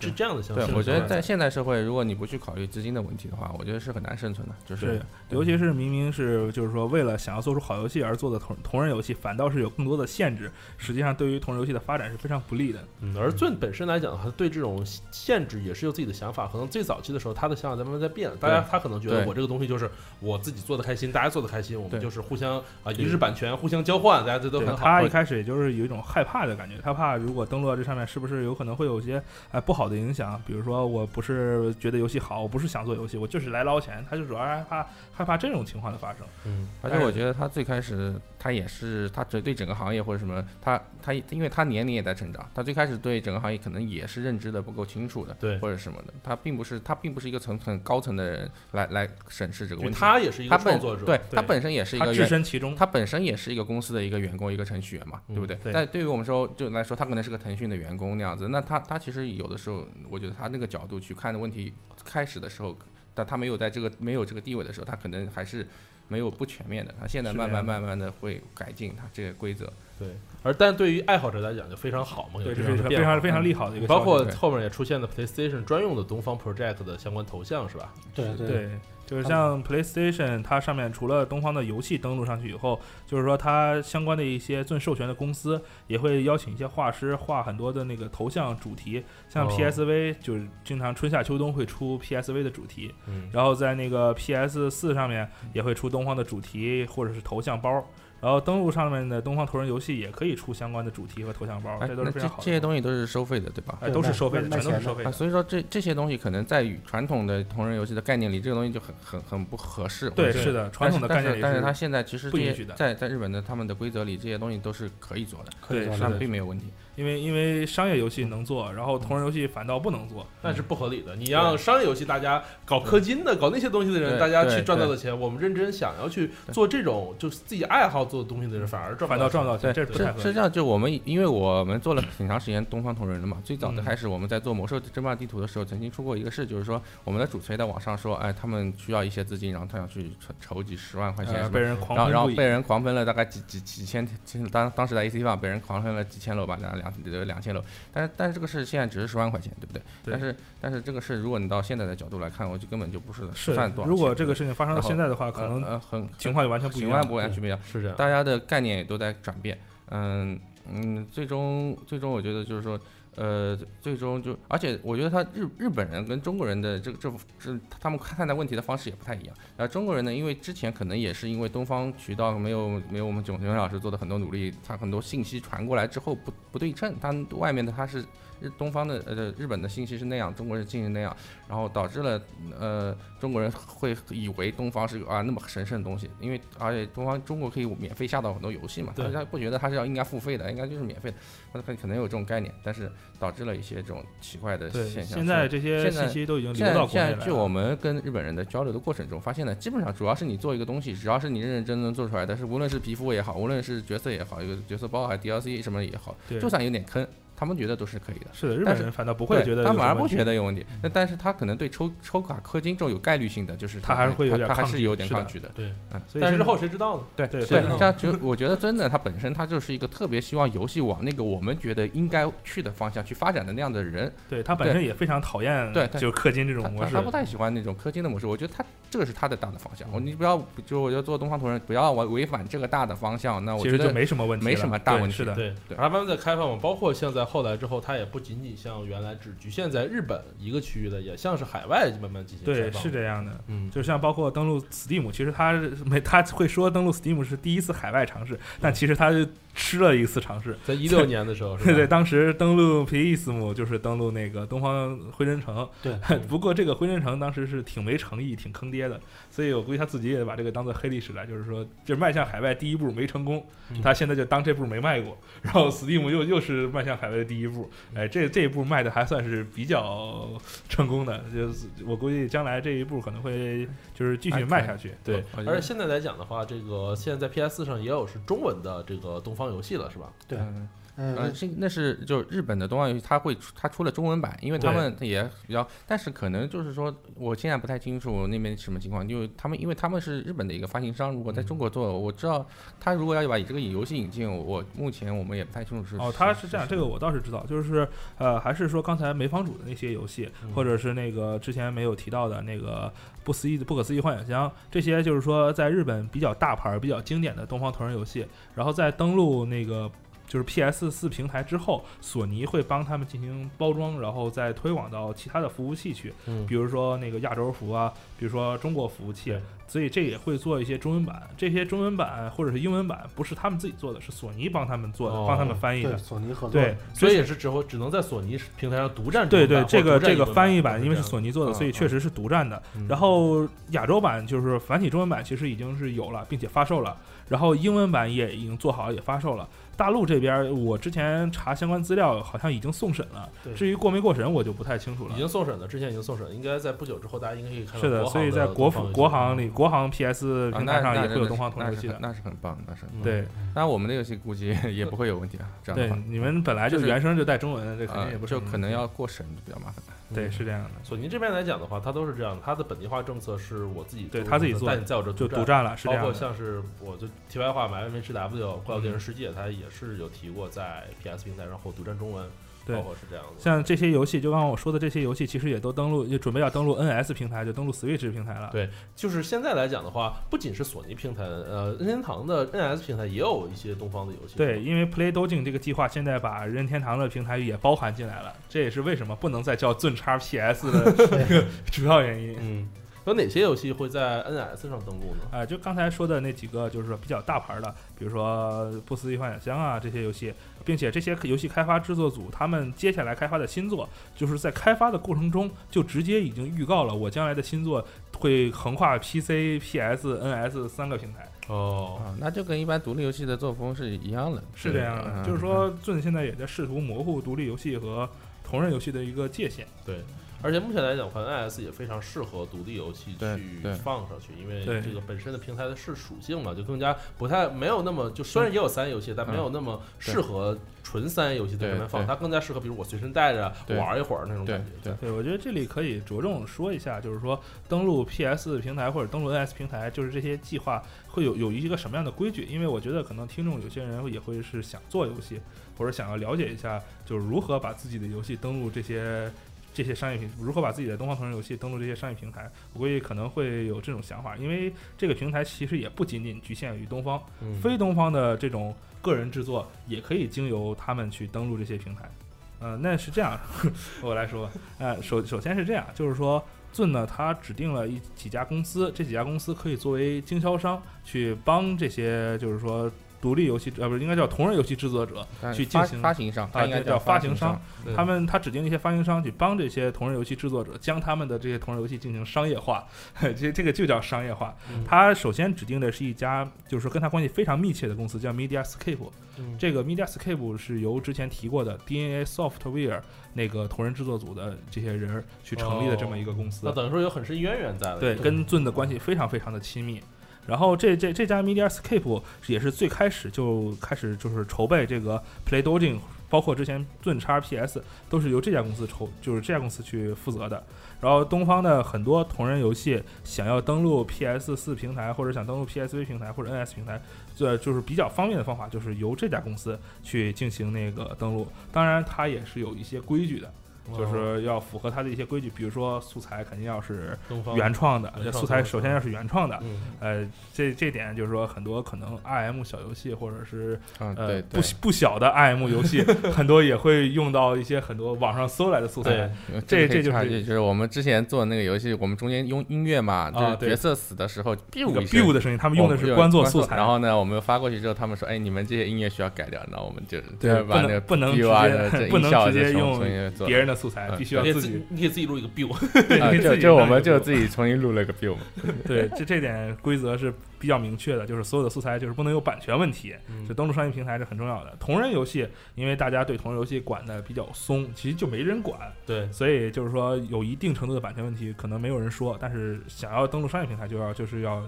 是这样的相对，我觉得在现代社会，如果你不去考虑资金的问题的话，我觉得是很难生存的。就是，尤其是明明是就是说为了想要做出好游戏而做的同同人游戏，反倒是有更多的限制，实际上对于同人游戏的发展是非常不利的。嗯，而最本身来讲的话，对这种限制也是有自己的想法。可能最早期的时候，他的想法在慢慢在变。大家他可能觉得我这个东西就是我自己做的开心，大家做的开心，我们就是互相啊一日版权，互相交换，大家这都很好。他一开始也就是有一种害怕的感觉，他怕如果登录到这上面，是不是有可能会有一些哎不好的影响？比如说我不是觉得游戏好，我不是想做游戏，我就是来捞钱。他就主要害怕害怕这种情况的发生。嗯，而且我觉得他最开始他也是他只对整个行业或者什么，他他因为他年龄也在成长，他最开始对整个行业可能也是认知的不够清楚的，对或者什么的，他并不是他并不是一个层很高层的人来来审视这个问题。他也是一他本个创作者，对他本身也是一他置个员，身其中，他本身也是一个公司的一个员工，一个程序员嘛，对不对？对但对于我们说就来说，他可能是个腾讯的员工那样子，那他他其实有的时候，我觉得他那个角度去看的问题，开始的时候，但他没有在这个没有这个地位的时候，他可能还是没有不全面的。它现在慢慢慢慢的会改进它这个规则。对。而但对于爱好者来讲就非常好嘛，有对，这这是非常非常利好的一个，包括后面也出现了 PlayStation 专用的东方 Project 的相关头像，是吧？对对对，就是像 PlayStation，它上面除了东方的游戏登录上去以后，就是说它相关的一些最授权的公司也会邀请一些画师画很多的那个头像主题，像哦 PSV 就是经常春夏秋冬会出 PSV 的主题，嗯，然后在那个 PS 四上面也会出东方的主题或者是头像包。然后登录上面的东方头人游戏也可以出相关的主题和头像包，哎，这都是非常好的。这些东西都是收费的，对吧？哎，都是收费的，卖收费的。所以说这这些东西可能在于传统的同人游戏的概念里，这个东西就很很很不合适。对，是的，传统的概念里但是但是但是它现在其实这些不允许的在在日本的他们的规则里，这些东西都是可以做的，对是那可以做的并没有问题。因为因为商业游戏能做，然后同人游戏反倒不能做。那是不合理的。你让商业游戏大家搞氪金的、搞那些东西的人，大家去赚到的钱，我们认真想要去做这种就是自己爱好做的东西的人，反而赚反倒赚到到钱，这是不太合理。是是这样，就我们因为我们做了挺长时间东方同人的嘛，最早的嗯开始我们在做魔兽争霸地图的时候，曾经出过一个事，就是说我们的主推在网上说，哎，他们需要一些资金，然后他想去筹筹几十万块钱被人狂然后。被人狂喷了大概几几几千，当当时在 AC 上被人狂喷了几千楼吧，两两两两千楼，但是但是这个事现在只是十万块钱，对不对？对但是但是这个事如果你到现在的角度来看，我就根本就不是是算多少钱。如果这个事情发生到现在的话，可呃能呃很情况就完全不一样。情况不完全不一样，是这样。大家的概念也都在转变。嗯嗯，最终最终我觉得就是说，呃，最终就而且我觉得他日日本人跟中国人的这个这这他们看待问题的方式也不太一样。然后中国人呢，因为之前可能也是因为东方渠道没有没有我们囧囧老师做的很多努力，他很多信息传过来之后不不对称，他外面的他是。日东方的呃日本的信息是那样，中国人信息那样，然后导致了呃中国人会以为东方是啊那么神圣的东西，因为而且东方中国可以免费下到很多游戏嘛，对大家不觉得它是要应该付费的，应该就是免费的，他可可能有这种概念，但是导致了一些这种奇怪的，现象。现在这些信息都已经现流到在现在，国内现在。据我们跟日本人的交流的过程中，发现呢，基本上主要是你做一个东西，只要是你认认真真做出来的，是无论是皮肤也好，无论是角色也好，一个角色包还是 DLC 什么也好，就算有点坑，他他们觉得都是可以的。是的，日本人反倒不会觉得他反而不觉得有问题，那但是他可能对抽抽卡氪金这种有概率性的，就是他还是会有点他他还抗拒是有点抗拒的。对，所以但是日后谁知道呢？对对对对，他就我觉得真的他本身他就是一个特别希望游戏往那个我们觉得应该去的方向去发展的那样的人。对他本身也非常讨厌对对就是氪金这种模式他他。不太喜欢那种氪金的模式，我觉得他这个是他的大的方向。我嗯你不要就我觉得做东方同人不要违违反这个大的方向，那我其实就觉得没什么问题，没什么大问题是的，对，对而他们在开放嘛，包括现在后来之后，它也不仅仅像原来只局限在日本一个区域的，也像是海外慢慢进行对是这样的。嗯，就像包括登录 Steam，其实它没他会说登录 Steam 是第一次海外尝试，但其实他就吃了一次尝试。在一六年的时候，对对，当时登陆 PESM 就是登陆那个东方灰真城，对，不过这个灰真城当时是挺没诚意、挺坑爹的，所以我估计他自己也把这个当做黑历史来，就是说，就是迈向海外第一步没成功，嗯。他现在就当这步没迈过，然后 Steam 又又是迈向海外的第一步，哎，这这一步迈的还算是比较成功的，就是我估计将来这一步可能会就是继续迈下去，对。而且现在来讲的话，这个现在在 PS 上也有是中文的这个东方游戏了，是吧？对呃，，是那是就是日本的动画游戏，它会出它出了中文版，因为他们也比较，但是可能就是说，我现在不太清楚那边什么情况，因为他们因为他们是日本的一个发行商，如果在中国做，我知道他如果要把这个游戏引进，我目前我们也不太清楚是哦，他是这样，这个我倒是知道，就是呃，还是说刚才梅房主的那些游戏，嗯。或者是那个之前没有提到的那个不思议的不可思议幻想乡，这些就是说在日本比较大牌儿、比较经典的东方同人游戏，然后在登陆那个。就是 PS 四平台之后，索尼会帮他们进行包装，然后再推广到其他的服务器去，嗯比如说那个亚洲服啊，比如说中国服务器，所以这也会做一些中文版。这些中文版或者是英文版不是他们自己做的，是索尼帮他们做的，哦帮他们翻译，的。索尼合作对，，所以也是只会只能在索尼平台上独占对对，这个这个翻译版因为是索尼做的，嗯所以确实是独占的。嗯然后亚洲版就是繁体中文版其实已经是有了，并且发售了，然后英文版也已经做好也发售了。大陆这边我之前查相关资料，好像已经送审了对。至于过没过审，我就不太清楚了已。经送审了，之前已经送审了，应该在不久之后，大家应该可以看到是的，所以在国服国行里，国行 PS 啊平台上也会有东方同游戏的。很那是很棒，那是很棒。嗯对那我们的游戏估计 也不会有问题啊，这样对的话，，你们本来就就是原声就带中文，这肯定呃也不是就可能要过审比较麻烦。对，是这样的。索尼这边来讲的话，它都是这样的，它的本地化政策是我自己对做他自己做的但你在我这就独独占了，是这包样的。括像是我就题外话，买 M H W 怪物猎人世界，它也是有提过在 PS 平台上后独占中文，对包括是这样的。像这些游戏，就刚刚我说的这些游戏，其实也都登录，也准备要登录 NS 平台，就登录 Switch 平台了。对就是现在来讲的话，不仅是索尼平台，呃，任天堂的 NS 平台也有一些东方的游戏。对，因为 Play Doujin 这个计划现在把任天堂的平台也包含进来了，这也是为什么不能再叫尊叉 PS 的一 个主要原因。嗯，有哪些游戏会在 NS 上登录呢？啊、就刚才说的那几个，就是说比较大牌的，比如说《不思议幻想乡》啊这些游戏，并且这些游戏开发制作组他们接下来开发的新作，就是在开发的过程中就直接已经预告了我将来的新作会横跨 PC、PS、NS 三个平台，哦，啊，那就跟一般独立游戏的作风是一样的，是这样的。嗯就是说，尊现在也在试图模糊独立游戏和同人游戏的一个界限。对。而且目前来讲，可能 NS 也非常适合独立游戏去放上去，因为这个本身的平台的是属性嘛，就更加不太没有那么就虽然也有三 A 游戏，但没有那么适合纯三 A 游戏在上面放，它更加适合比如我随身带着玩一会儿那种感觉。对对，我觉得这里可以着重说一下，就是说登录 PS 平台或者登录 NS 平台，就是这些计划会有有一个什么样的规矩？因为我觉得可能听众有些人也会是想做游戏，或者想要了解一下，就是如何把自己的游戏登录这些。这些商业平如何把自己的东方同人游戏登录这些商业平台？我估计可能会有这种想法，因为这个平台其实也不仅仅局限于东方，嗯非东方的这种个人制作也可以经由他们去登录这些平台。呃，那是这样，我来说，呃，首首先是这样，就是说。尊呢，它指定了一几家公司，这几家公司可以作为经销商去帮这些，就是说独立游戏呃，不是应该叫同人游戏制作者，去进行发行商，应该叫发行商他们他指定一些发行商去帮这些同人游戏制作者将他们的这些同人游戏进行商业化，这这个就叫商业化。嗯他首先指定的是一家就是说跟他关系非常密切的公司，叫 MediaScape。嗯这个 MediaScape 是由之前提过的 DNA Software 那个同人制作组的这些人去成立的这么一个公司。那等于说有很深渊源在了。对，跟尊的关系非常非常的亲密。然后这这这家 MediaScape 也是最开始就开始就是筹备这个 playdoin，包括之前盾叉 PS 都是由这家公司筹，就是这家公司去负责的。然后东方的很多同人游戏想要登录 PS 四平台，或者想登录 PSV 平台或者 NS 平台，这就是比较方便的方法，就是由这家公司去进行那个登录。当然，它也是有一些规矩的。就是要符合它的一些规矩，比如说素材肯定要是原创的，素材首先要是原创的。嗯呃，这这点就是说，很多可能 IM 小游戏或者是嗯，呃对不，不小的 IM 游戏，很多也会用到一些很多网上搜来的素材。这这就是就是我们之前做那个游戏，我们中间用音乐嘛，角色死的时候，biu 一声 biu 的声音，他们用的是观作素材，然后呢，我们发过去之后，他们说，哎，你们这些音乐需要改掉，然后我们就对就把那个不能 biu 啊不能直接这 不能音效直接用别人的素材嗯必须要你自自己你可以自己录一个 己就就我们就自己重新录了一个嘛。对，这这点规则是比较明确的，就是所有的素材就是不能有版权问题，嗯就登录商业平台是很重要的。同人游戏，因为大家对同人游戏管的比较松，其实就没人管，对，所以就是说有一定程度的版权问题，可能没有人说，但是想要登录商业平台，就要就是要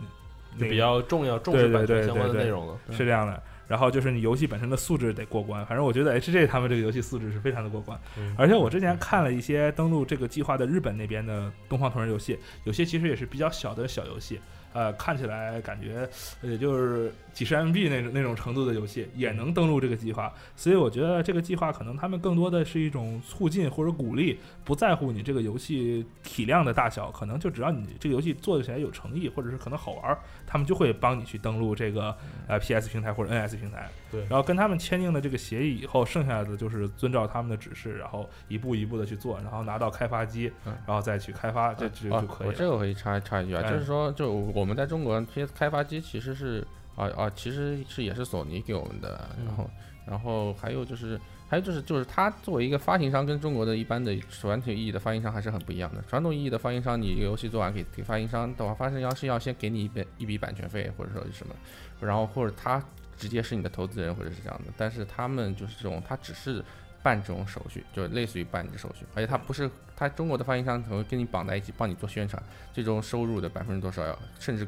就比较重要，重视对对对版权相关的内容了。是这样的。然后就是你游戏本身的素质得过关，反正我觉得 HJ 他们这个游戏素质是非常的过关。嗯而且我之前看了一些登录这个计划的日本那边的东方同人游戏，有些其实也是比较小的小游戏，呃，看起来感觉呃也就是几十 MB 那种那种程度的游戏也能登录这个计划，所以我觉得这个计划可能他们更多的是一种促进或者鼓励，不在乎你这个游戏体量的大小，可能就只要你这个游戏做起来有诚意，或者是可能好玩儿，他们就会帮你去登录这个呃 PS 平台或者 NS 平台。对然后跟他们签订的这个协议以后，剩下的就是遵照他们的指示，然后一步一步的去做，然后拿到开发机，嗯然后再去开发，这就哦就可以了。我这个可以插插一句啊，哎就是说，就我们在中国 PS 开发机其实是啊啊，其实是也是索尼给我们的，嗯然后然后还有就是还有就是就是它作为一个发行商，跟中国的一般的传统意义的发行商还是很不一样的。传统意义的发行商，你一个游戏做完给给发行商的话，发行商是要先给你一笔一笔版权费，或者说是什么，然后或者他直接是你的投资人，或者是这样的。但是他们就是这种，他只是办这种手续，就类似于办这手续，而且他不是他中国的发行商可能跟你绑在一起，帮你做宣传，最终收入的百分之多少要，甚至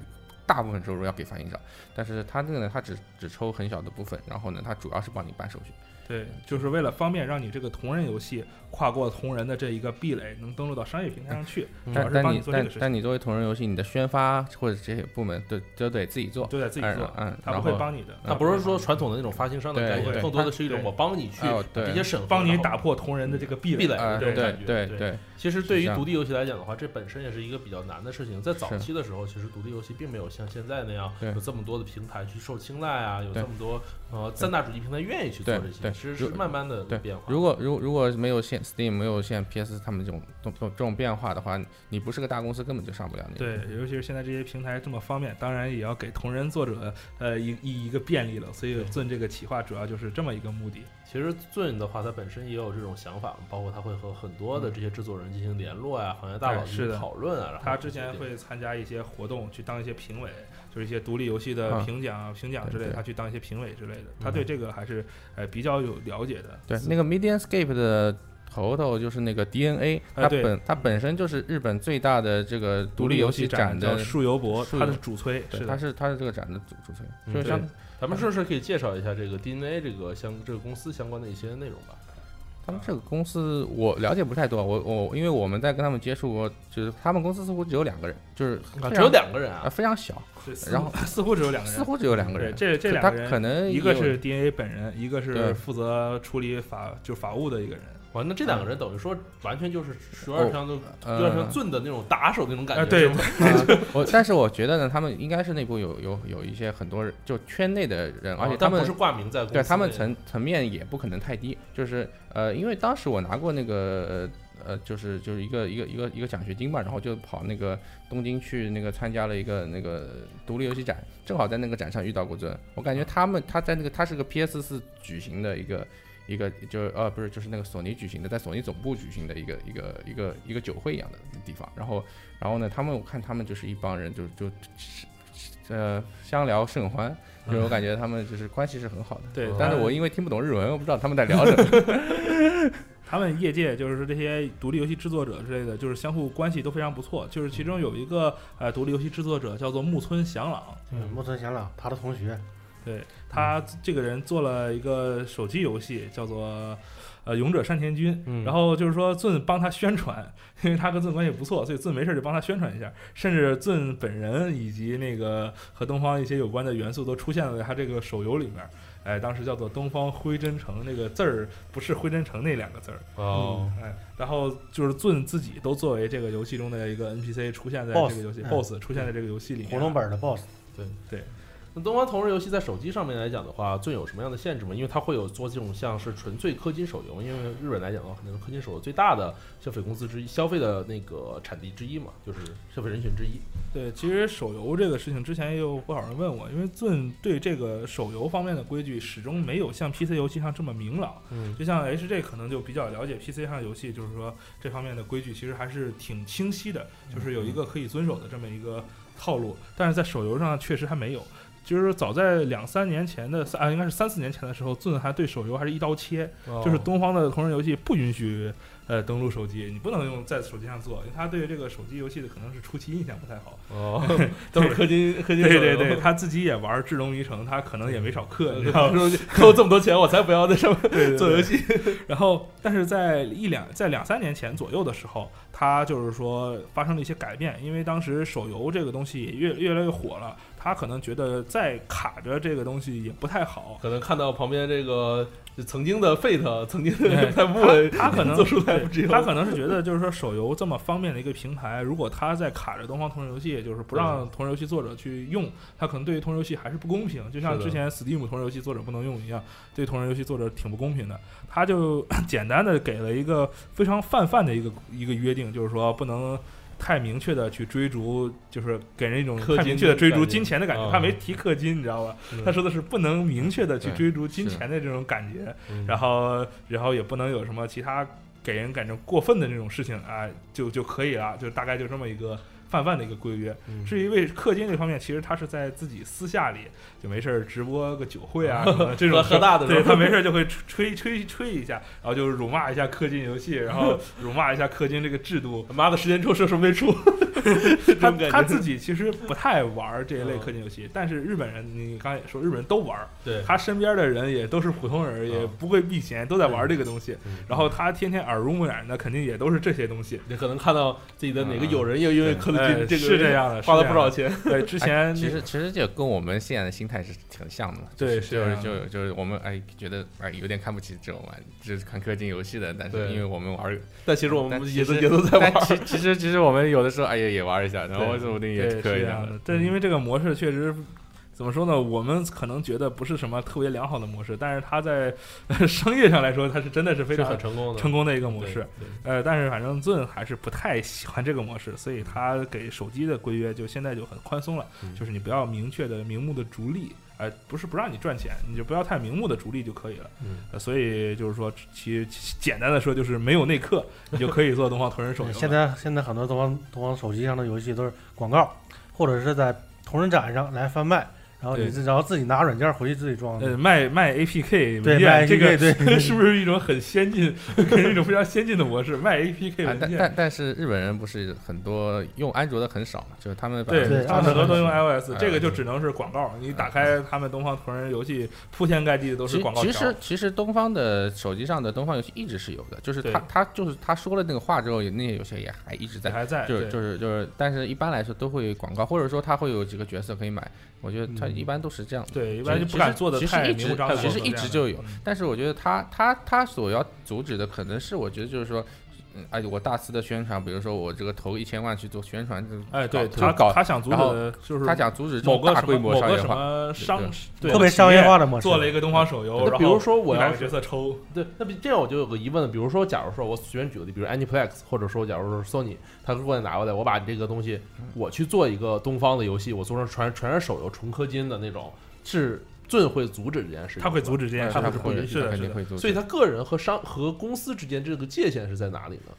大部分收入要给发行商，但是他这个呢，他只只抽很小的部分，然后呢，他主要是帮你办手续。对，就是为了方便让你这个同人游戏跨过同人的这一个壁垒，能登录到商业平台上去，嗯主要是帮但但你做这个事情，但但你作为同人游戏，你的宣发或者这些部门都都得自己做，就得自己做，嗯，他不会帮你的。他不是说传统的那种发行商的对概念，更多的是一种我帮你去这些审核，帮你打破同人的这个壁垒。对。对对，其实对于独立游戏来讲的话，这本身也是一个比较难的事情。在早期的时候，其实独立游戏并没有像现在那样有这么多的平台去受青睐啊，有这么多呃三大主机平台愿意去做这些，对其实是慢慢的变化。如果如如果没有现 Steam 没有现 PS 他们这种这种这种变化的话，你不是个大公司，根本就上不了那个。对，尤其是现在这些平台这么方便，当然也要给同人作者呃一一一个便利了。所以做这个企划主要就是这么一个目的。其实 Zune 的话，它本身也有这种想法，包括他会和很多的这些制作人进行联络啊，行业大佬进行对是讨论啊。然后他之前会参加一些活动，去当一些评委，就是一些独立游戏的啊评奖、啊评奖之类他去当一些评委之类的。他嗯对这个还是呃比较有了解的。对，那个 Mediascape 的头头就是那个 DNA，哎对它本它本身就是日本最大的这个独立游戏展叫的，树游博，他树游是主推，对，是的。它是它是这个展的主主推，嗯就是像对咱们是不是可以介绍一下这个 DNA 这个相这个公司相关的一些内容吧？他们这个公司我了解不太多，我我因为我们在跟他们接触过，就是他们公司似乎只有两个人，就是啊只有两个人啊啊，非常小，然后乎似乎只有两个人，似乎只有两个，人，这这两他个人，可能一个是 DNA 本人，一个是负责处理法就法务的一个人。哇，那这两个人等于说完全就是有点像就有点像呃俊的那种打手那种感觉，啊 对我但是我觉得呢，他们应该是内部有有有一些很多人，就圈内的人，而且他们不是挂名在对他们层层面也不可能太低，就是呃，因为当时我拿过那个呃，就是就是一个一个一个一个奖学金吧，然后就跑那个东京去那个参加了一个那个独立游戏展，正好在那个展上遇到过尊，我感觉他们他在那个他是个 PS 四举行的一个。一个就是呃不是就是那个索尼举行的，在索尼总部举行的一个一个一个一个酒会一样的地方，然后然后呢，他们我看他们就是一帮人就就呃相聊甚欢，就是我感觉他们就是关系是很好的。对，但是我因为听不懂日文，我不知道他们在聊什么。他们业界就是说这些独立游戏制作者之类的，就是相互关系都非常不错。就是其中有一个呃独立游戏制作者叫做木村祥朗，嗯，木村祥朗，他的同学，对他这个人做了一个手机游戏，叫做呃《勇者山田君》，嗯然后就是说尊帮他宣传，因为他跟尊关系不错，所以尊没事就帮他宣传一下，甚至尊本人以及那个和东方一些有关的元素都出现在他这个手游里面。哎，当时叫做东方辉真城，那个字儿不是辉真城那两个字儿。哦，哎，然后就是尊自己都作为这个游戏中的一个 NPC 出现在这个游戏嗯 BOSS 出现在这个游戏里面。活动本的 BOSS，那东方同人游戏在手机上面来讲的话，最有什么样的限制吗？因为它会有做这种像是纯粹氪金手游，因为日本来讲的话，可能是氪金手游最大的消费公司之一，消费的那个产地之一嘛，就是消费人群之一。对，其实手游这个事情之前也有不少人问我，因为尊对这个手游方面的规矩始终没有像 PC 游戏上这么明朗。嗯就像 HJ 可能就比较了解 PC 上游戏，就是说这方面的规矩其实还是挺清晰的，就是有一个可以遵守的这么一个套路。但是在手游上确实还没有。就是早在两三年前的三啊，应该是三四年前的时候，尊还对手游还是一刀切，就是东方的同人游戏不允许呃登录手机，你不能用在手机上做，因为他对这个手机游戏的可能是初期印象不太好。哦，都是氪金氪金对对对，他自己也玩《智龙迷城》，他可能也没少氪，你知道吗？氪这么多钱，我才不要在上面做游戏。然后，但是在一两在两三年前左右的时候，他就是说发生了一些改变，因为当时手游这个东西也越越来越火了，他可能觉得再卡着这个东西也不太好。可能看到旁边这个曾经的 Fate，曾经对的在不稳，他可能做出来不他可能是觉得，就是说手游这么方便的一个平台，如果他在卡着东方同人游戏，就是不让同人游戏作者去用，他可能对于同人游戏还是不公平。就像之前 Steam 同人游戏作者不能用一样，对同人游戏作者挺不公平的。他就 简单的给了一个非常泛泛的一个一个约定，就是说不能。太明确的去追逐，就是给人一种太明确的追逐金钱的感觉。啊他没提氪金，你知道吧？嗯他说的是不能明确的去追逐金钱的这种感觉。嗯然后然后也不能有什么其他给人感觉过分的这种事情啊，就就可以了，就大概就这么一个泛泛的一个规约。嗯至于为氪金这方面，其实他是在自己私下里就没事儿直播个酒会啊 什么这种喝喝大的对他没事儿就会吹吹吹一下，然后就辱骂一下氪金游戏，然后辱骂一下氪金这个制度。妈的时间出射手没出，他他自己其实不太玩这一类嗯氪金游戏，但是日本人，你刚才也说日本人都玩，对，他身边的人也都是普通人，也嗯不会避嫌，都在玩这个东西。嗯然后他天天耳濡目染的，肯定也都是这些东西。你可能看到自己的哪个友人又因为氪金，这个是这样的，花了不少。钱，对，之前哎其实其实这跟我们现在的心态是挺像的嘛，对就是就是就就是我们哎觉得哎有点看不起这种玩，就是看氪金游戏的，但是因为我们玩，但其实我们也都也都在玩。其其实其实我们有的时候哎呀也玩一下，然后对说不定也对氪一下是这样的，但是因为这个模式确实。怎么说呢？我们可能觉得不是什么特别良好的模式，但是它在 商业上来说，它是真的是非常成功的成功的一个模式。呃，但是反正 Zun 还是不太喜欢这个模式，所以他给手机的规约就现在就很宽松了，嗯就是你不要明确的、明目的逐利，呃，不是不让你赚钱，你就不要太明目的逐利就可以了。嗯呃，所以就是说，其其简单的说，就是没有内客，你就可以做东方同人手游。现在现在很多东方东方手机上的游戏都是广告，或者是在同人展上来贩卖，然后你然后自己拿软件回去自己装呃。卖卖 APK 对，文件卖这个 APK 对，是不是一种很先进，一种非常先进的模式？卖 APK 啊文件，但但但是日本人不是很多用安卓的很少嘛，就是他们把对对他们很多都用哎 iOS，这个就只能是广告。你打开他们东方同人游戏，铺天盖地的都是其广告其实。其实东方的手机上的东方游戏一直是有的，就是他他就是他说了那个话之后，那些游戏也还一直在。还在，就是就是就是，但是一般来说都会广告，或者说他会有几个角色可以买。我觉得他嗯一般都是这样。对，一其般就实不敢做的其实一直太明目张胆。其实一直就有嗯但是我觉得他他他所要阻止的可能是，我觉得就是说，嗯，哎，我大肆的宣传，比如说我这个投一千万去做宣传，就哎，对搞他搞他想阻止就是他想阻止这某个种大规什么某个什模商业化。么商对特别商业化的模式。做了一个东方手游，那然后比如说我要角色抽，对，那比这样我就有个疑问了，比如说，假如说我随便举个例，比如 Aniplex，或者说假如说 Sony，他过来拿过来，我把这个东西我去做一个东方的游戏，我做成全全是手游纯氪金的那种，是最会阻止这件事情，他会阻。止这件事情，他会会允许是的，是的。肯定会阻止。所以，他个人和商和公司之间这个界限是在哪里呢？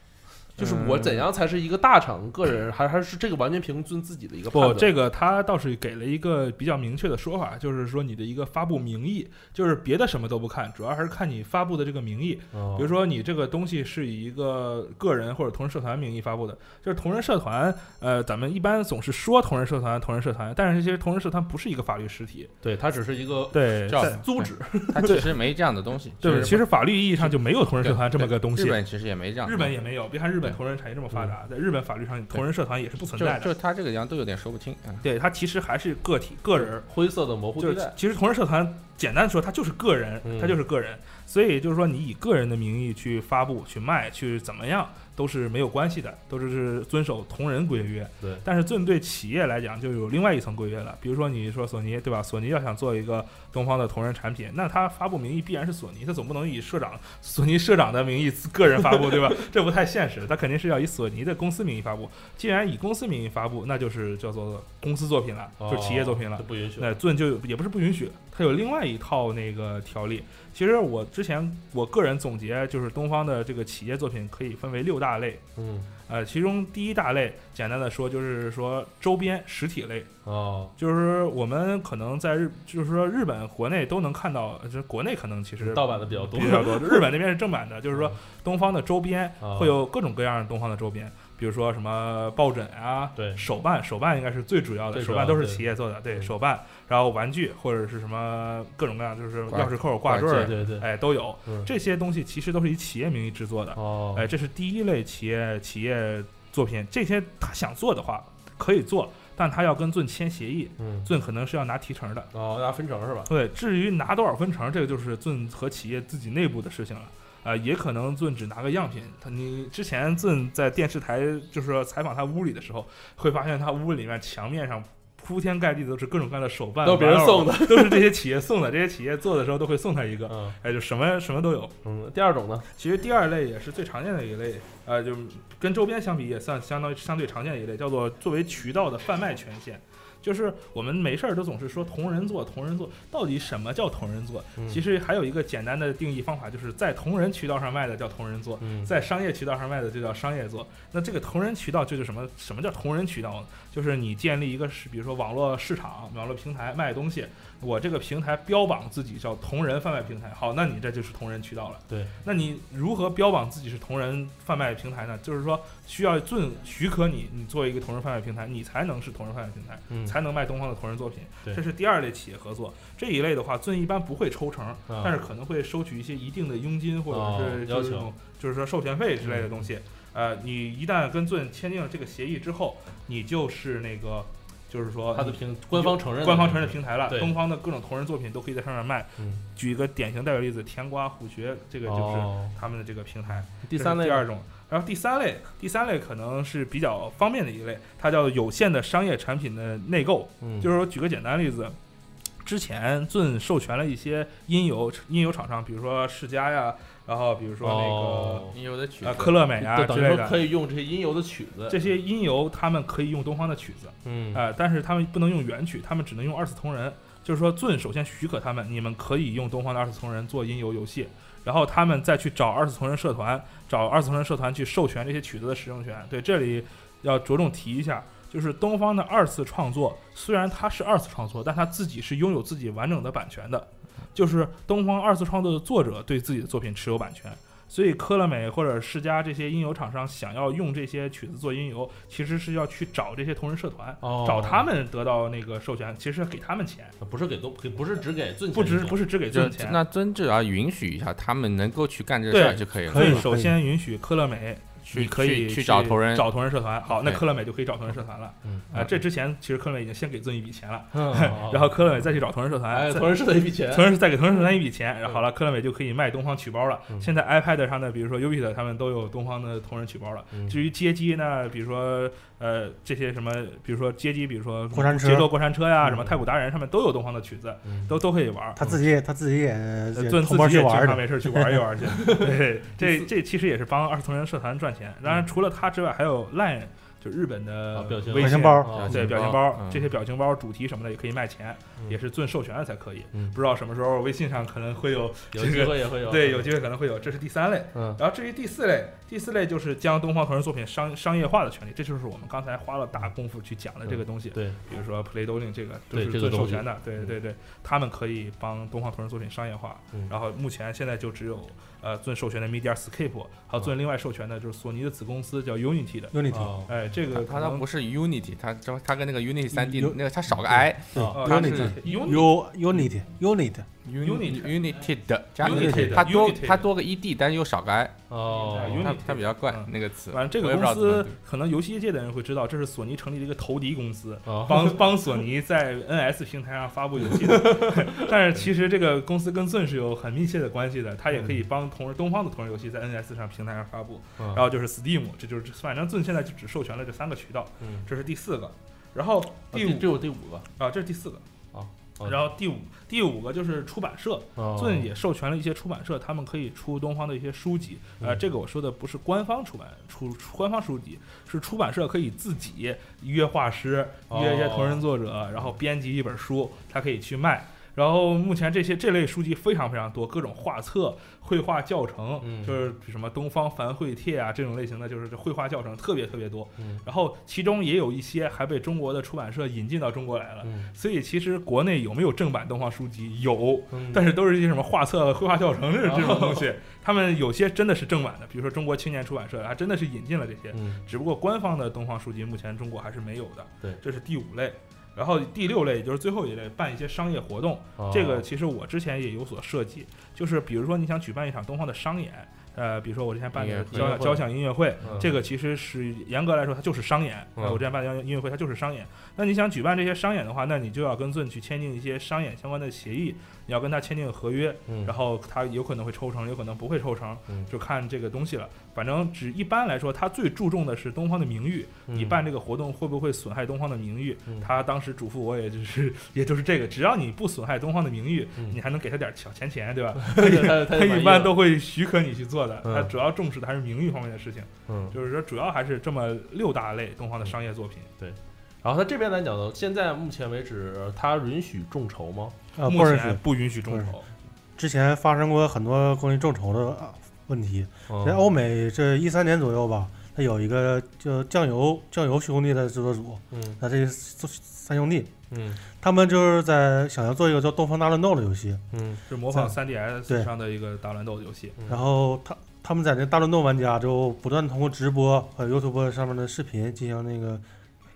就是我怎样才是一个大厂个人，还还是这个完全凭遵自己的一个判不，这个他倒是给了一个比较明确的说法，就是说你的一个发布名义，就是别的什么都不看，主要还是看你发布的这个名义。哦比如说你这个东西是以一个个人或者同人社团名义发布的，就是同人社团，呃，咱们一般总是说同人社团、同人社团，但是其实同人社团不是一个法律实体。对，它只是一个对，租址，它其实没这样的东西。对，其其实法律意义上就没有同人社团这么个东西。日本其实也没这样。日本也没有，别看日本同人产业这么发达，在日本法律上同人社团也是不存在的。就他这个样都有点说不清。嗯对，他其实还是个体、个人，灰色的模糊就是地带。其实同人社团简单的说，他就是个人，嗯它就是个人。所以就是说，你以个人的名义去发布、去卖、去怎么样，都是没有关系的，都是是遵守同人规约。对但是针对企业来讲，就有另外一层规约了。比如说，你说索尼对吧？索尼要想做一个东方的同人产品，那它发布名义必然是索尼，它总不能以社长 索尼社长的名义个人发布，对吧？这不太现实，它肯定是要以索尼的公司名义发布。既然以公司名义发布，那就是叫做公司作品了，就是企业作品了。不允许。那尊就也不是不允许，它有另外一套那个条例。其实我之前我个人总结，就是东方的这个企业作品可以分为六大类。嗯，呃，其中第一大类，简单的说就是说周边实体类，哦，就是我们可能在日，就是说日本国内都能看到，就是国内可能其实盗版的比较多。比较多，日本那边是正版的，就是说东方的周边啊会有各种各样的东方的周边，比如说什么抱枕啊，对。手办，手办应该是最主要的，要手办都是企业做的，对嗯。手办，然后玩具或者是什么各种各样，就是钥匙扣、挂坠儿，对对对，哎都有，嗯。这些东西其实都是以企业名义制作的，哦，哎，这是第一类企业企业作品，这些他想做的话可以做，但他要跟尊签协议，嗯，尊可能是要拿提成的。哦，拿分成是吧？对，至于拿多少分成，这个就是尊和企业自己内部的事情了。呃，也可能尊只拿个样品。他你之前尊在电视台就是说采访他屋里的时候，会发现他屋里面墙面上铺天盖地都是各种各样的手办，都是别人送的。都是这些企业送的。这些企业做的时候都会送他一个，嗯哎，就什么什么都有。嗯，第二种呢？其实第二类也是最常见的一类，呃，就跟周边相比也算相当相对常见的一类，叫做作为渠道的贩卖权限。就是我们没事儿都总是说同人作，同人作，到底什么叫同人作？嗯其实还有一个简单的定义方法，就是在同人渠道上卖的叫同人作，嗯，在商业渠道上卖的就叫商业作。那这个同人渠道就是什么？什么叫同人渠道呢？就是你建立一个是，比如说网络市场、网络平台卖东西，我这个平台标榜自己叫同人贩卖平台，好，那你这就是同人渠道了。对，那你如何标榜自己是同人贩卖平台呢？就是说需要遵许可你，你作为一个同人贩卖平台，你才能是同人贩卖平台，嗯，才能卖东方的同人作品。对这是第二类企业合作。这一类的话，尊一般不会抽成，啊但是可能会收取一些一定的佣金或者哦是要求就是说授权费之类的东西。呃，你一旦跟尊签订了这个协议之后，你就是那个，就是说他的平官方承认官方承认的平台了，东方的各种同人作品都可以在上面卖。嗯，举一个典型代表例子，甜瓜虎穴，这个就是哦他们的这个平台。第三类第二种，然后第三类，第三类可能是比较方便的一类，它叫有限的商业产品的内购。嗯，就是说，举个简单例子，之前尊授权了一些音游音游厂商，比如说世嘉呀，然后比如说那个、音游的曲呃子科乐美啊之类的，可以用这些音游的曲子，这些音游他们可以用东方的曲子，嗯，呃，但是他们不能用原曲，他们只能用二次同人。就是说，尊首先许可他们，你们可以用东方的二次同人做音游游戏，然后他们再去找二次同人社团，找二次同人社团去授权这些曲子的使用权。对，这里要着重提一下，就是东方的二次创作，虽然它是二次创作，但它自己是拥有自己完整的版权的，就是东方二次创作的作者对自己的作品持有版权。所以科乐美或者世嘉这些音游厂商想要用这些曲子做音游，其实是要去找这些同人社团，哦，找他们得到那个授权，其实给他们钱，不是给都不是只给尊不只不是是只给就尊钱。那真只要允许一下，他们能够去干这个事儿就可以了。可以首先允许科乐美，去你可以去去找同人找同人社团。好，那对科乐美就可以找同人社团了。嗯，啊，这之前其实科乐美已经先给尊一笔钱了，嗯然后科乐美再去找同人社团，同人社团一笔钱，同人再给同人社团一笔钱，然后好了，科乐美就可以卖东方曲包了。嗯现在 iPad 上的，比如说 u b i t 他们都有东方的同人曲包了。嗯至于街机呢，比如说呃这些什么，比如说街机，比如说过山车节奏过山车呀，嗯什么太古达人上面都有东方的曲子，嗯都都可以玩。他自己也他自己也呃尊自己也经常去玩，没事去玩一玩去。对，这这其实也是帮二次同人社团赚钱。当然，除了它之外，还有 Line 就日本的啊表情微信包啊对表情包这些表情包主题什么的也可以卖钱，嗯也是遵授权的才可以。嗯不知道什么时候微信上可能会有有机会也会有对，有机会可能会有，这是第三类。嗯然后至于第四类，第四类就是将东方同人作品商商业化的权利，这就是我们刚才花了大功夫去讲的这个东西。对比如说 Playdoing 这个都是对这个东西遵授权的，对对对，他们可以帮东方同人作品商业化。嗯然后目前现在就只有呃遵授权的 MediaScape，还有遵另外授权的就是索尼的子公司叫 Unity 的。Unity 哦哎，这个它它不是 Unity，它它它跟那个 Unity 三 D 那个它少个 i 对哦它 Unity 是 Unity U Unity Unity Unity Unity Unity 的加 Unity 它多它多个 ed，但是又少个 i，哦。嗯它比较怪嗯。那个词。反正这个我也不知道公司可能游戏业界的人会知道，这是索尼成立的一个投敌公司，哦。帮帮索尼在 NS 平台上发布游戏的。但是其实这个公司跟 Zun 是有很密切的关系的，它也可以帮同东方的同人游戏在 NS 上平台上发布。嗯。然后就是 Steam，这就是反正 Zun 现在就只授权了这三个渠道，嗯。这是第四个。然后第五这有第五个。啊，这是第四个。哦然后第五第五个就是出版社，哦 Zun 也授权了一些出版社，他们可以出东方的一些书籍。呃，嗯这个我说的不是官方出版出出官方书籍，是出版社可以自己约画师、约一些同人作者，然后编辑一本书，他可以去卖。然后目前这些这类书籍非常非常多，各种画册、绘画教程，嗯就是什么东方繁会帖啊这种类型的，就是这绘画教程特别特别多。嗯然后其中也有一些还被中国的出版社引进到中国来了。嗯所以其实国内有没有正版东方书籍？有，嗯但是都是一些什么画册、绘画教程这这种东西。他们有些真的是正版的，比如说中国青年出版社，还真的是引进了这些。嗯只不过官方的东方书籍目前中国还是没有的。对这是第五类。然后第六类也就是最后一类，办一些商业活动。哦这个其实我之前也有所涉及，就是比如说你想举办一场东方的商演，呃，比如说我之前办的交交响音乐会，嗯这个其实是严格来说它就是商演。我之前办的音乐会它就是商演。那你想举办这些商演的话，那你就要跟 Zun 去签订一些商演相关的协议，你要跟他签订合约，嗯然后他有可能会抽成，有可能不会抽成，嗯就看这个东西了。反正只一般来说，他最注重的是东方的名誉。你办这个活动会不会损害东方的名誉？嗯他当时嘱咐我，也就是也就是这个，只要你不损害东方的名誉，嗯你还能给他点小钱钱，对吧？他一般都会许可你去做的。嗯他主要重视的还是名誉方面的事情，嗯就是说主要还是这么六大类东方的商业作品。对然后他这边来讲呢，现在目前为止，他允许众筹吗？啊，不允许。不允许众筹。之前发生过很多关于众筹的啊问题，嗯在欧美这一三年左右吧，它有一个叫酱油酱油兄弟的制作组，嗯那这三兄弟，嗯。他们就是在想要做一个叫《东方大乱斗》的游戏，嗯。是模仿在 3DS 上的一个大乱斗的游戏。然后他他们在那大乱斗玩家就不断通过直播和 YouTube 上面的视频进行那个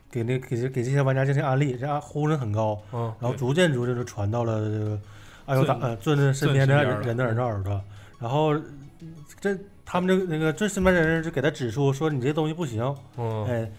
给那给这给这些玩家进行安利，这安呼声很高，嗯。然后逐渐逐渐就传到了这个艾尤达尊呃尊的身边的人的人的耳朵，然后这他们这个那个尊身边的人就给他指出说你这东西不行，嗯。哎，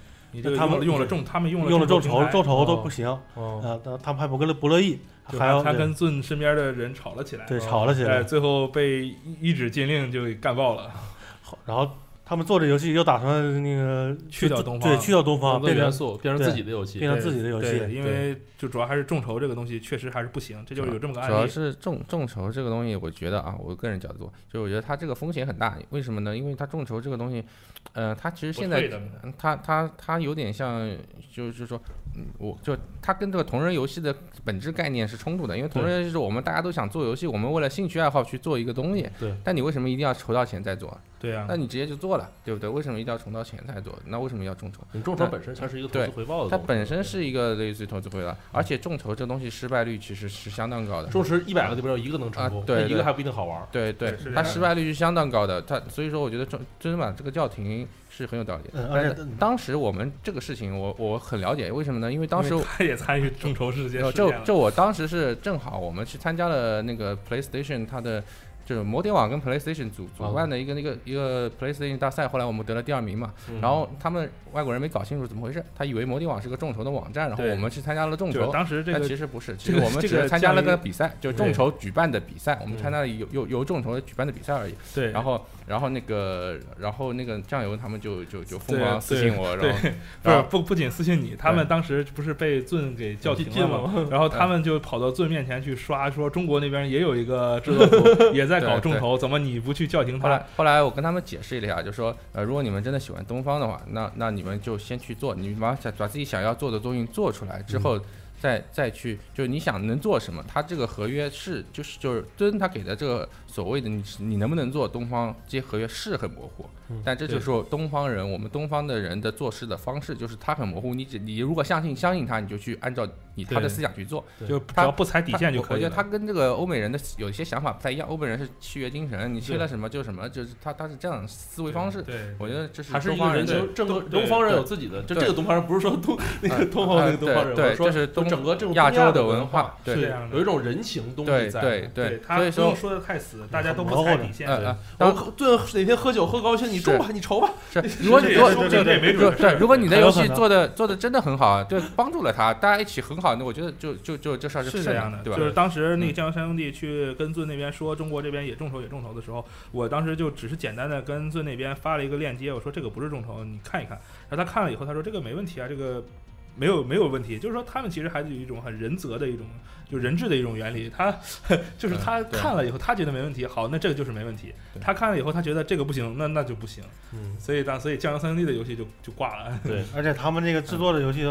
他们用了众，他们用了用了众筹众筹都哦不行，嗯啊，他他们还不乐不乐意，还要他他跟尊身边的人吵了起来，对吵了起来，最后被一一纸禁令就给干爆了。然后他们做这游戏又打算那个去掉东方对，去掉东方，变成元素变成自己的游戏，变成自己的游戏，因为就主要还是众筹这个东西确实还是不行，这就是有这么个案例主要。是众众筹这个东西，我觉得啊，我个人角度，就我觉得它这个风险很大。为什么呢？因为它众筹这个东西，呃，它其实现在它它它有点像，就是说，嗯，我就它跟这个同人游戏的本质概念是冲突的。因为同人游戏是我们大家都想做游戏，我们为了兴趣爱好去做一个东西。对。但你为什么一定要筹到钱再做？对啊那，你直接就做了，对不对？为什么一定要筹到钱再做？那为什么要众筹？你众筹本身它是一个投资回报的它，本身是一个类似于投资回报，而且众筹这东西失败率其实是相当高的。众筹一百个里边有一个能成功啊，对一个还不一定好玩。对对它失败率是相当高的。它所以说，我觉得真真把这个叫停是很有道理的。嗯而且当时我们这个事情我，我很了解，为什么呢？因为当时他也参与众筹事件呃就。就我当时是正好我们去参加了那个 PlayStation 它的。就是摩点网跟 PlayStation 组啊主办的一个那个一个 PlayStation 大赛，后来我们得了第二名嘛。嗯然后他们外国人没搞清楚怎么回事，他以为摩点网是个众筹的网站，然后我们去参加了众筹。当时这个其实不是，其实我们只是参加了个比赛，就众筹举办的比赛，我们嗯参加了由由由众筹举办的比赛而已。对，然后然后那个然后那个酱油他们就就就疯狂私信我，然后不不不仅私信你，他们当时不是被尊给叫停了吗？然后他们就跑到尊面前去刷，说中国那边也有一个制作 组，也在搞对对众筹，怎么你不去叫停他？后来后来我跟他们解释了一下，就说呃，如果你们真的喜欢东方的话，那那你们就先去做，你把把把自己想要做的东西做出来之后。再再去，就是你想能做什么，他这个合约是就是就是尊他给的这个所谓的你你能不能做东方这些合约是很模糊，嗯但这就是说东方人我们东方的人的做事的方式，就是他很模糊，你只你如果相信相信他，你就去按照你他的思想去做，就只他要不踩底线就可以。我我觉得他跟这个欧美人的有一些想法不太一样，欧美人是契约精神，你签了什么就什么，就是他他是这样思维方式。对，我觉得这是还是一东方人的个人，正对东方人有自己的，就这个东方人不是说东那个呃东方那个东方人，对这是东整个这种亚洲的文化，对有一种人情东西在。对对，他所以说不用说的太死，大家都不踩底线。呃呃，然当后哪天喝酒喝高兴，你中吧，你筹吧，是如果你如果也说不定这没如准的事儿对，如果你的游戏做的做的真的很好，对，帮助了他，大家一起很好，那我觉得就就就这事儿顺是这样的，对吧？就是当时那个嗯江山兄弟去跟尊那边说中国这边也众筹也众筹的时候，我当时就只是简单的跟尊那边发了一个链接，我说这个不是众筹，你看一看。然后他看了以后，他说这个没问题啊，这个没有没有问题，就是说他们其实还是有一种很人责的一种，就人治的一种原理。他就是他看了以后，他觉得没问题，好，那这个就是没问题。他看了以后，他觉得这个不行，那那就不行。嗯，所以当所以酱油三兄弟的游戏就就挂了。对，而且他们这个制作的游戏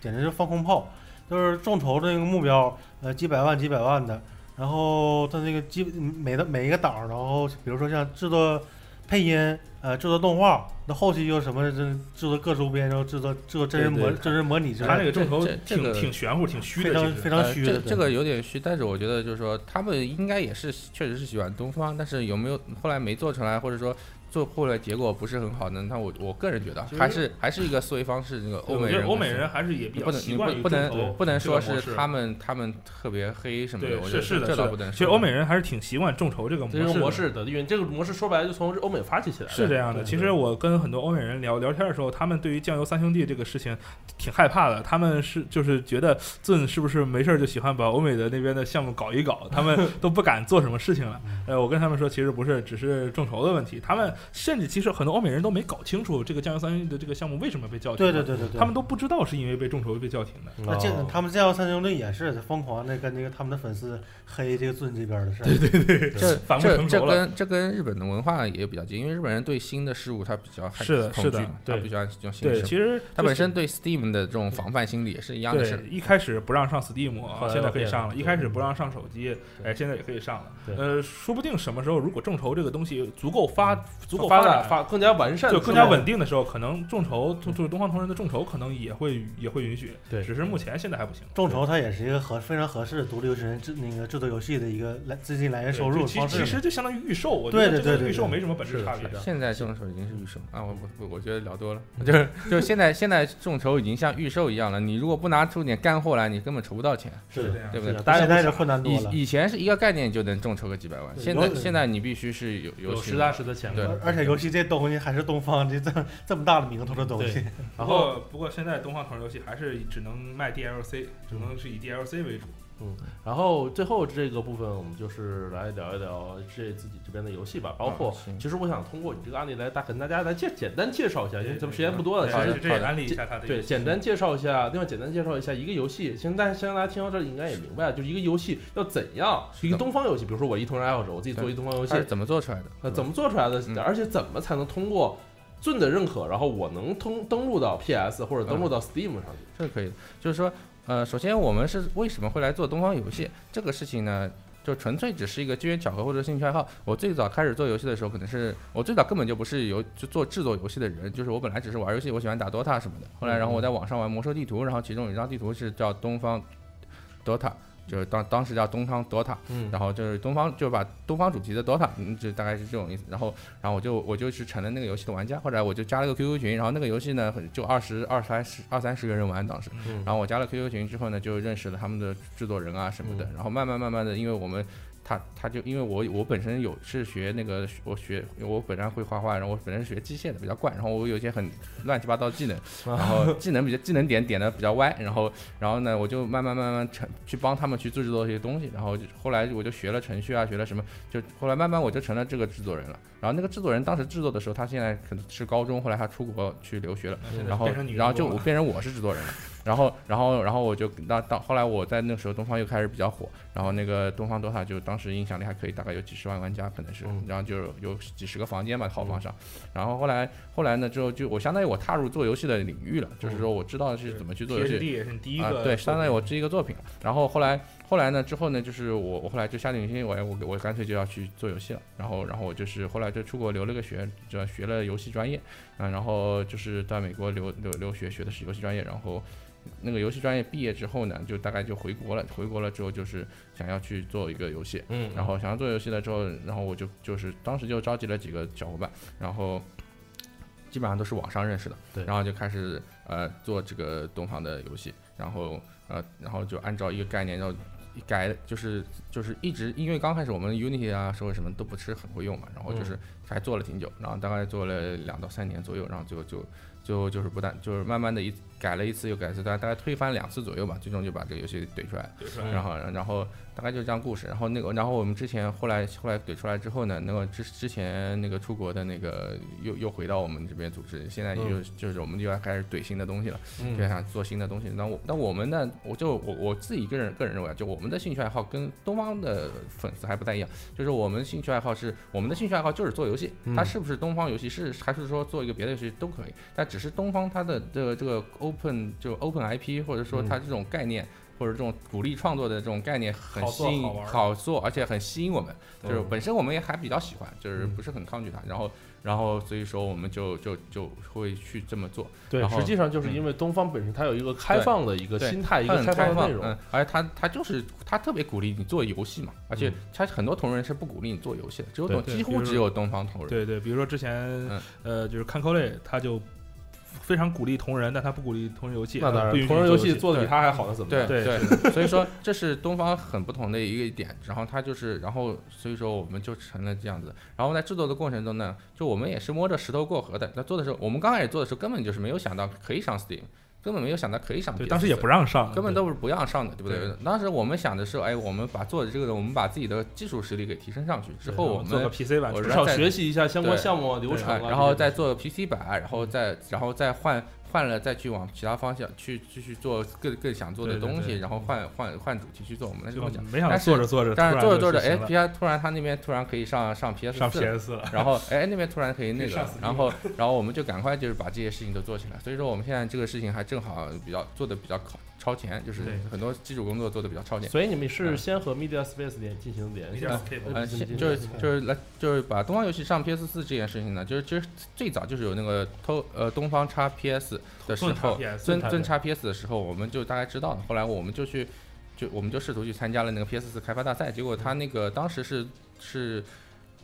简直是放空炮，就是众筹的那个目标，呃，几百万几百万的，然后他那个基每的每一个档，然后比如说像制作配音，呃，制作动画，那后期又什么这制作各周边，然后制作制作真人模对对真人模拟之类的，他那个众筹这这挺个挺玄乎，挺虚的，非常其实非常虚的。呃这这个有点虚，但是我觉得就是说他们应该也是确实是喜欢东方，但是有没有后来没做出来，或者说做后来结果不是很好呢？那我我个人觉得还是还是一个思维方式，那个欧美人欧美人还是也比较不能你习惯于不不能不能说是他们他们特别黑什么的，对，我觉得是是的，这倒不能说。其实欧美人还是挺习惯众筹这个模式的。模式的，因为这个模式说白了就从欧美发起起来的。是这样的，其实我跟很多欧美人聊聊天的时候，他们对于酱油三兄弟这个事情挺害怕的。他们是就是觉得尊是不是没事儿就喜欢把欧美的那边的项目搞一搞，他们都不敢做什么事情了。呃，我跟他们说，其实不是，只是众筹的问题。他们甚至其实很多欧美人都没搞清楚这个酱油三兄弟的这个项目为什么被叫停。对对，对对对，他们都不知道是因为被众筹被叫停的。那这个他们这样三兄弟也是疯狂的跟那个他们的粉丝黑这个尊这边的事儿。对对，这反目这跟这跟日本的文化也比较近，因为日本人对新的事物他比较害是的是的恐惧嘛，他对比较这种新对，事物。其实就是他本身对 Steam 的这种防范心理也是一样的事对，。一开始不让上 Steam，啊现在可以上了；一开始不让上手机，对哎，现在也可以上了。呃，说不定什么时候如果众筹这个东西足够发、足够发展、发更加完善，就更加稳定的时候，可能众筹就就是东方同仁的众筹可能也会也会允许。对只是目前现在还不行。众筹它也是一个合非常合适的独立游戏人制那个制作游戏的一个来资金来源收入其方式。其实就相当于预售，我觉对得这跟对对对对预售没什么本质差别是的现在众筹已经是预售啊，我我我觉得聊多了，就是就是现在现在众筹已经像预售一样了，你如果不拿出点干货来，你根本筹不到钱，是的这样对不对大家？现在是困难多了。以以前是一个概念就能众筹个几百万，现在现在你必须是有有实打实的钱对了。而而且游戏这东西还是东方这这这么大的名头的东西，不然后过不过现在东方同人游戏还是只能卖 DLC，只能是以 DLC 为主。然后最后这个部分，我们就是来聊一聊这自己这边的游戏吧，包括其实我想通过你这个案例来大跟大家来介简单介绍一下，因为咱们时间不多了，其实这也安利一下他的对，简单介绍一下，另外简单介绍一下一个游戏。现在现在大家听到这里应该也明白了，就是一个游戏要怎样，一个东方游戏，比如说我一同人爱好者，我自己做一东方游戏怎么做出来的？呃，怎么做出来的嗯，而且怎么才能通过尊的认可，然后我能通登录到 PS 或者登录到 Steam 上去。这是可以的，就是说，呃，首先我们是为什么会来做东方游戏这个事情呢？就纯粹只是一个机缘巧合或者兴趣爱好。我最早开始做游戏的时候，可能是我最早根本就不是游就做制作游戏的人，就是我本来只是玩游戏，我喜欢打 DOTA 什么的。后来，然后我在网上玩魔兽地图，然后其中有一张地图是叫东方 DOTA，就是当当时叫东方 DOTA，嗯然后就是东方就把东方主题的 DOTA，嗯，就大概是这种意思。然后，然后我就我就是成了那个游戏的玩家。后来我就加了个 QQ 群，然后那个游戏呢就二十二三十二三十个人玩当时。嗯然后我加了 QQ 群之后呢，就认识了他们的制作人啊什么的。嗯然后慢慢慢慢的，因为我们他他就因为我我本身有是学那个我学我本身会画画，然后我本身学机械的比较怪，然后我有一些很乱七八糟技能，然后技能比较技能点点的比较歪，然后然后呢我就慢慢慢慢成去帮他们去制作一些东西，然后就后来我就学了程序啊，学了什么，就后来慢慢我就成了这个制作人了。然后那个制作人当时制作的时候，他现在可能是高中，后来他出国去留学了。然后然后就我变成我是制作人了，然后然后然后我就到到后来我在那个时候东方又开始比较火，然后那个东方 DOTA 就当时影响力还可以，大概有几十万玩家可能是嗯，然后就有几十个房间吧套房上，然后后来后来呢之后就我相当于我踏入做游戏的领域了，就是说我知道是怎么去做游戏也是第一啊，个，对，相当于我第一个作品了。然后后来后来呢，之后呢，就是我我后来就下定决心，我我我干脆就要去做游戏了。然后然后我就是后来就出国留了个学，就学了游戏专业，嗯，然后就是在美国留留留学，学的是游戏专业，然后。那个游戏专业毕业之后呢，就大概就回国了。回国了之后，就是想要去做一个游戏，嗯，然后想要做游戏了之后，然后我就就是当时就召集了几个小伙伴，然后基本上都是网上认识的，对然后就开始呃做这个东方的游戏，然后呃然后就按照一个概念，然后改就是就是一直因为刚开始我们 Unity 啊，说什么都不是很会用嘛，然后就是还做了挺久，然后大概做了两到三年左右，然后就就就就是不但就是慢慢的一改了一次又改一次，大概大概推翻两次左右吧，最终就把这个游戏怼出来然后然后大概就这样故事，然后那个然后我们之前后来后来怼出来之后呢，那个之之前那个出国的那个又又回到我们这边组织，现在又、嗯就是我们就要开始怼新的东西了，嗯就想做新的东西。那我那我们呢，我就我我自己个人个人认为啊，就我们的兴趣爱好跟东方的粉丝还不太一样，就是我们兴趣爱好是我们的兴趣爱好就是做游戏，嗯它是不是东方游戏是还是说做一个别的游戏都可以，但只是东方它的这个这个 open 就 open IP 或者说它这种概念。或者这种鼓励创作的这种概念很吸引、做好好做，而且很吸引我们。就是嗯本身我们也还比较喜欢，就是嗯不是很抗拒它。然后，然后所以说我们就就就会去这么做。对，实际上就是因为东方本身它有一个开放的一个心态，一个开放，的内容。嗯，而且它它就是它特别鼓励你做游戏嘛，而且嗯它很多同人是不鼓励你做游戏的，只有几乎只有东方同人。对对，比如说之前嗯呃就是看扣类，他就非常鼓励同人，但他不鼓励同人游戏，那当然，同人游戏做的比他还好，那怎么对办？对，所以说这是东方很不同的一个点，然后他就是，然后所以说我们就成了这样子，然后在制作的过程中呢，就我们也是摸着石头过河的。在做的时候，我们刚开始做的时候根本就是没有想到可以上 Steam，根本没有想到可以上 PS4。对，当时也不让上，根本都是不让上的，对不对对？当时我们想的是，哎，我们把做的这个，我们把自己的技术实力给提升上去之后，我们做个 PC 版至少学习一下相关对项目啊、流程然后再做 PC 版，然后再然后再换换了，再去往其他方向去继续做更更想做的东西，然后换换换主题去做我们的就东西。没想做着做着，但是做着做着，哎，P R 突然他那边突然可以上上 PS 上四了，PS 了，然后哎那边突然可以那个然后然后我们就赶快就是把这些事情都做起来。所以说我们现在这个事情还正好比较做的比较靠超前，就是很多基础工作做的比较超前。所以你们是嗯先和 Media Space 联进行联系现就是就是来就是把东方游戏上 PS 四这件事情呢，就是其实最早就是有那个偷呃东方叉 PS 的时候尊尊叉 PS 的时候，我们就大概知道了。后来我们就去就我们就试图去参加了那个 PS 四开发大赛，结果他那个当时是是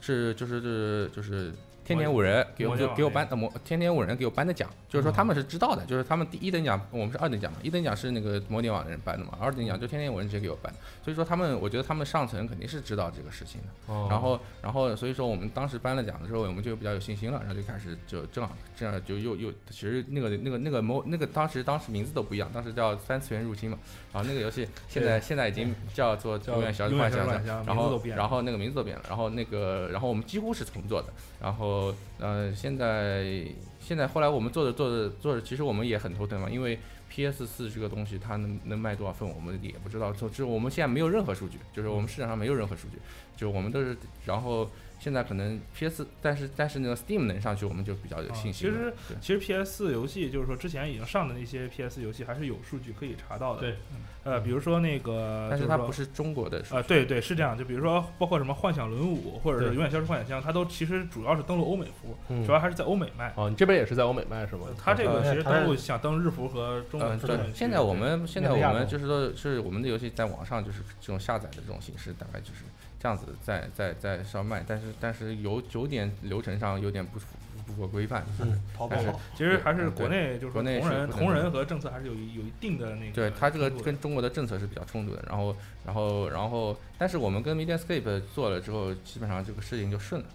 是就是是就是。天天五人给我给我颁的魔天天五人给我颁的奖，就是说他们是知道的，就是他们第一等奖我们是二等奖嘛，一等奖是那个摩点网的人颁的嘛，二等奖就天天五人直接给我颁，所以说他们我觉得他们上层肯定是知道这个事情的。哦。然后，然后，所以说我们当时颁了奖的时候，我们就比较有信心了，然后就开始就正好这样就又又，其实那个那个那个模那个当时当时名字都不一样，当时叫三次元入侵嘛，然后那个游戏现在现在已经叫做叫永远小幻想然后然后那个名字都变了，然后那个然后我们几乎是重做的，然后呃现在现在后来我们做着做着做着，其实我们也很头疼嘛，因为 PS 四这个东西它能能卖多少份，我们也不知道，就就我们现在没有任何数据，就是我们市场上没有任何数据，就我们都是然后。现在可能 PS，但是但是那个 Steam 能上去，我们就比较有信心。啊其实其实 PS 游戏就是说之前已经上的那些 PS 游戏还是有数据可以查到的。对，呃，比如说那个，但是它不是中国的啊呃，对对，是这样。就比如说，包括什么幻想轮舞，或者是永远消失幻想乡，它都其实主要是登陆欧美服主要还是在欧美卖。哦，你这边也是在欧美卖是吗？它这个其实登陆想登日服和中文，对。现在我们现在我们就是说，是我们的游戏在网上就是这种下载的这种形式，大概就是这样子在在在上卖，但是但是有有点流程上有点不符不符合规范，就是嗯但是淘宝，其实还是嗯国内就是说国内同人是不能同人和政策还是有一有一定的那个对它这个跟中国的政策是比较冲突的，然后然后然后，但是我们跟 Mediascape 做了之后，基本上这个事情就顺了。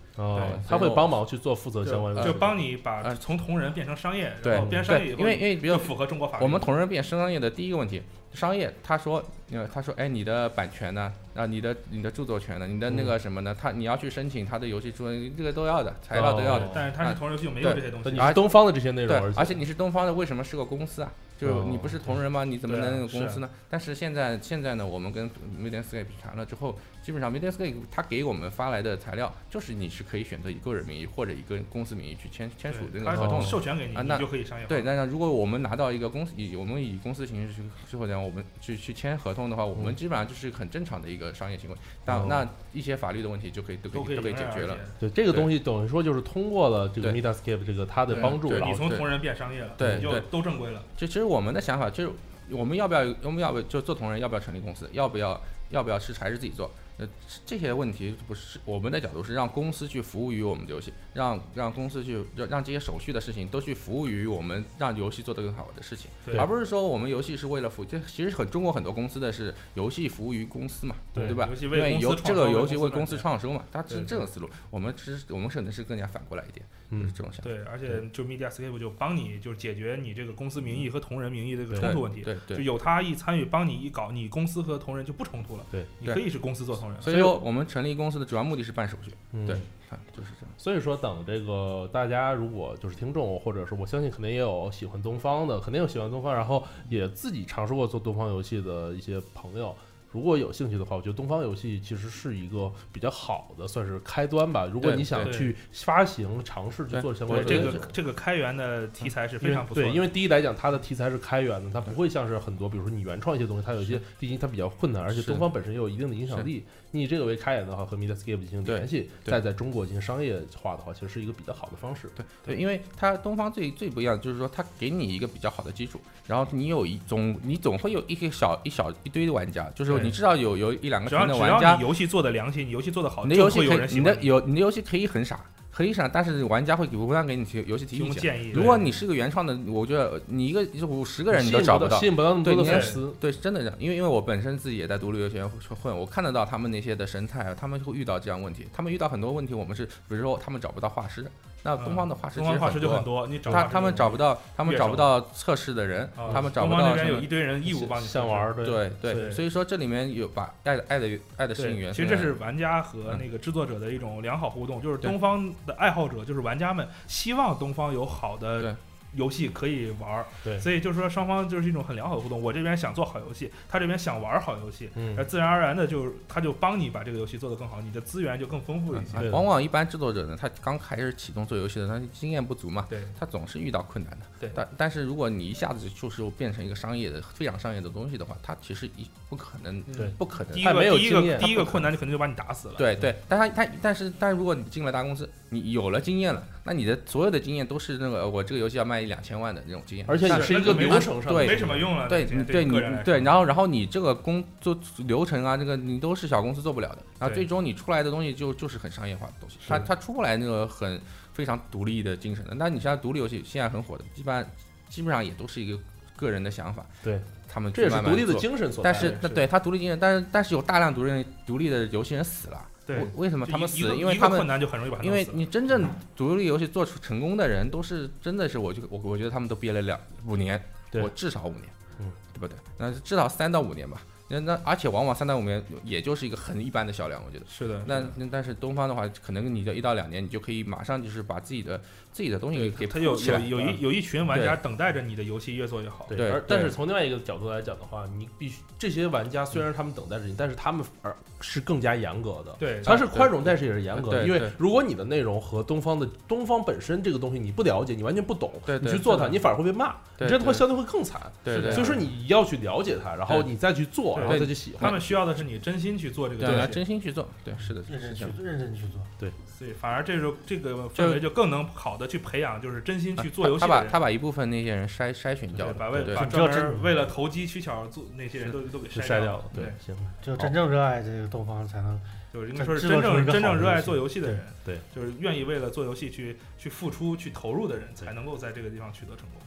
他会帮忙去做负责相关的，就帮你把呃从同人变成商业，对然后变商业以对，后，因为因为比较符合中国法律。我们同人变商业的第一个问题，商业他说，呃，他说，哎，你的版权呢？啊，你的你的著作权呢？你的那个什么呢？他你要去申请他的游戏著作，这个都要的，材料都要的。哦但是他是同人游戏没有这些东西。你是东方的这些内容，对，而而且你是东方的，为什么是个公司啊？就是哦你不是同人吗？你怎么能有公司呢？但是现在现在呢，我们跟 Mediascape 谈了之后，基本上 Mediascape 他给我们发来的材料，就是你是可以选择以个人名义或者以个公司名义去签签署这个合同的。授权给你，啊那你就可以商业化。对，那如果我们拿到一个公司以我们以公司形式去之后呢，我们去去签合同的话，我们嗯基本上就是很正常的一个商业行为。那、哦那一些法律的问题就可以都可都可以以都可以解决了。对这个东西等于说就是通过了这个对 Metascape 这个它的对帮助，对对你从同人变商业了，对就对对都正规了。就其实我们的想法就是，我们要不要我们要不要就做同仁，要不要成立公司，要不要要不要是还是自己做？呃，这些问题不是我们的角度是让公司去服务于我们的游戏，让让公司去让让这些手续的事情都去服务于我们让游戏做得更好的事情，对而不是说我们游戏是为了服务。这其实很中国很多公司的是游戏服务于公司嘛，对吧？游戏因为游这个游戏为公公司创收嘛，它是这种思路。我们只是我们可能是更加反过来一点，就是嗯这种想法。对，而且就 MediaScape 就帮你就是解决你这个公司名义和同人名义的这个冲突问题，对对就有他一参与帮你一搞，你公司和同人就不冲突了。对，对你可以是公司做同人。所以说我们成立公司的主要目的是办手续，嗯对，啊，就是这样。所以说，等这个大家如果就是听众，或者是我相信肯定也有喜欢东方的，肯定有喜欢东方，然后也自己尝试过做东方游戏的一些朋友。如果有兴趣的话，我觉得东方游戏其实是一个比较好的，算是开端吧。如果你想去发行、尝试去做相关对的这个这个开源的题材是非常不错的。对，因为第一来讲，它的题材是开源的，它不会像是很多，比如说你原创一些东西，它有一些毕竟它比较困难，而且东方本身也有一定的影响力。你以这个为开源的话，和 Midascape 进行联系，再在中国进行商业化的话，其实是一个比较好的方式。对对，因为它东方最最不一样，就是说它给你一个比较好的基础，然后你有一总你总会有一些小一小一堆的玩家，就是你知道有有一两个的玩家要你，游戏做的良心，你游戏做的好，你的游戏可以，你的有你的游戏可以很傻，可以傻，但是玩家会不断给你提游戏提提供意见。建议。如果你是个原创的，我觉得你一个就五十个人你都找不到吸，引不到那么多的对你也粉丝。对，是真的这样，因为因为我本身自己也在独立游戏园混，我看得到他们那些的神态，他们会遇到这样问题，他们遇到很多问题，我们是比如说他们找不到画师，那东方的画师其实嗯东方画师就很多，你找他他们找不到，他们找不到测试的人，啊他们找不到什么方那边有一。堆人义务帮你想玩儿，对对对，所以说这里面有把爱的爱的爱的吸引元，素，其实这是玩家和嗯那个制作者的一种良好互动，就是东方的爱好者，就是玩家们希望东方有好对的游戏可以玩儿，对所以就是说双方就是一种很良好的互动。我这边想做好游戏，他这边想玩好游戏，嗯而自然而然的就他就帮你把这个游戏做得更好，你的资源就更丰富一些。往往一般制作者呢，他刚开始启动做游戏的，他经验不足嘛，对他总是遇到困难的。对但但是如果你一下子就是变成一个商业的非常商业的东西的话，他其实一不可能，对不可能他没有个第一个经验第一个困难就可能就把你打死了。对对，但他他但是但是如果你进了大公司，你有了经验了，那你的所有的经验都是那个呃我这个游戏要卖一两千万的那种经验，而且你是一个流程上的对没什么用了。对对你对然后然后你这个工做流程啊，这个你都是小公司做不了的，然后最终你出来的东西就就是很商业化的东西，它是它出不来那个很非常独立的精神的。那你像独立游戏现在很火的，基本上基本上也都是一个个人的想法，对，他们这也是独立的精神所在。但是那是对他独立精神，但是但是有大量独立独立的游戏人死了，对为为什么他们死？因为他们困难就很容易把他因为你真正独立游戏做出成功的人，都是真的是我就我我觉得他们都憋了两五年，对我至少五年，嗯，对不对？那至少三到五年吧。那那而且往往三到五年也就是一个很一般的销量，我觉得。是的，那那但是东方的话，可能你的一到两年，你就可以马上就是把自己的自己的东西给他有。有有一有一群玩家等待着你的游戏越做越好。对，对而但是从另外一个角度来讲的话，你必须这些玩家虽然他们等待着你，但是他们而是更加严格的。对，它是宽容，但是也是严格的。因为如果你的内容和东方的东方本身这个东西你不了解，你完全不懂，你去做它，你反而会被骂，你这样会相对会更惨。对对所以说你要去了解它，然后你再去做，对然后再去喜欢。他们需要的是你真心去做这个东西。真心去做。对，是的，认真去。认真去做。所以反而这种这个氛围就更能好的去培养，就是真心去做游戏他的人。把他把一部分那些人筛筛选掉对，把为把专门为了投机取巧做那些人都都给筛掉了，对，行，只有真正热爱这个东方，才能就是应该说是真正真正热爱做游戏的人，对就是愿意为了做游戏去去付出、去投入的人，才能够在这个地方取得成功。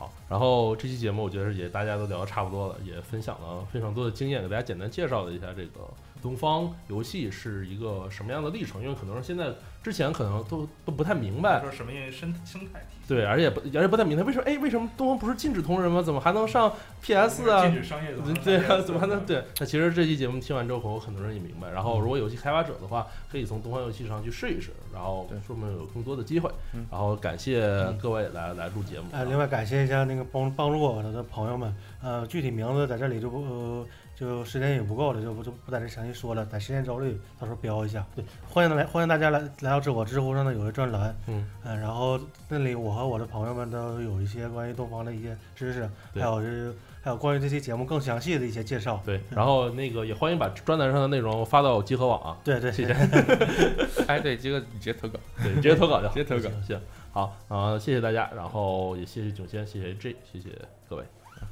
好。然后这期节目我觉得也大家都聊的差不多了，也分享了非常多的经验，给大家简单介绍了一下这个东方游戏是一个什么样的历程，因为可能现在之前可能都都不太明白，说什么生生态体系，对，而且不而且不太明白为什么哎为什么东方不是禁止同人吗？怎么还能上 PS 啊？禁止商业的，对啊，怎么还能对？那其实这期节目听完之后，可能很多人也明白。然后如果游戏开发者的话，可以从东方游戏上去试一试，然后说明有更多的机会。然后感谢各位来来录节目。哎，另外感谢一下那个帮帮助我的朋友们，呃，具体名字在这里就不。呃就时间也不够了，就不就不在这详细说了，在时间轴里到时候标一下。对，欢迎来欢迎大家来来到知我知乎上的有些专栏，嗯嗯，然后那里我和我的朋友们都有一些关于东方的一些知识，还有是还有关于这期节目更详细的一些介绍。对，然后那个也欢迎把专栏上的内容发到集合网啊。对对，谢谢。哎，对，这个直接投稿，对，直接投稿就好，直接投稿。行，好啊，谢谢大家，然后也谢谢囧仙，谢谢 J，谢谢各位。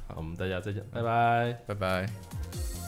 好，我们大家再见，拜拜，拜拜。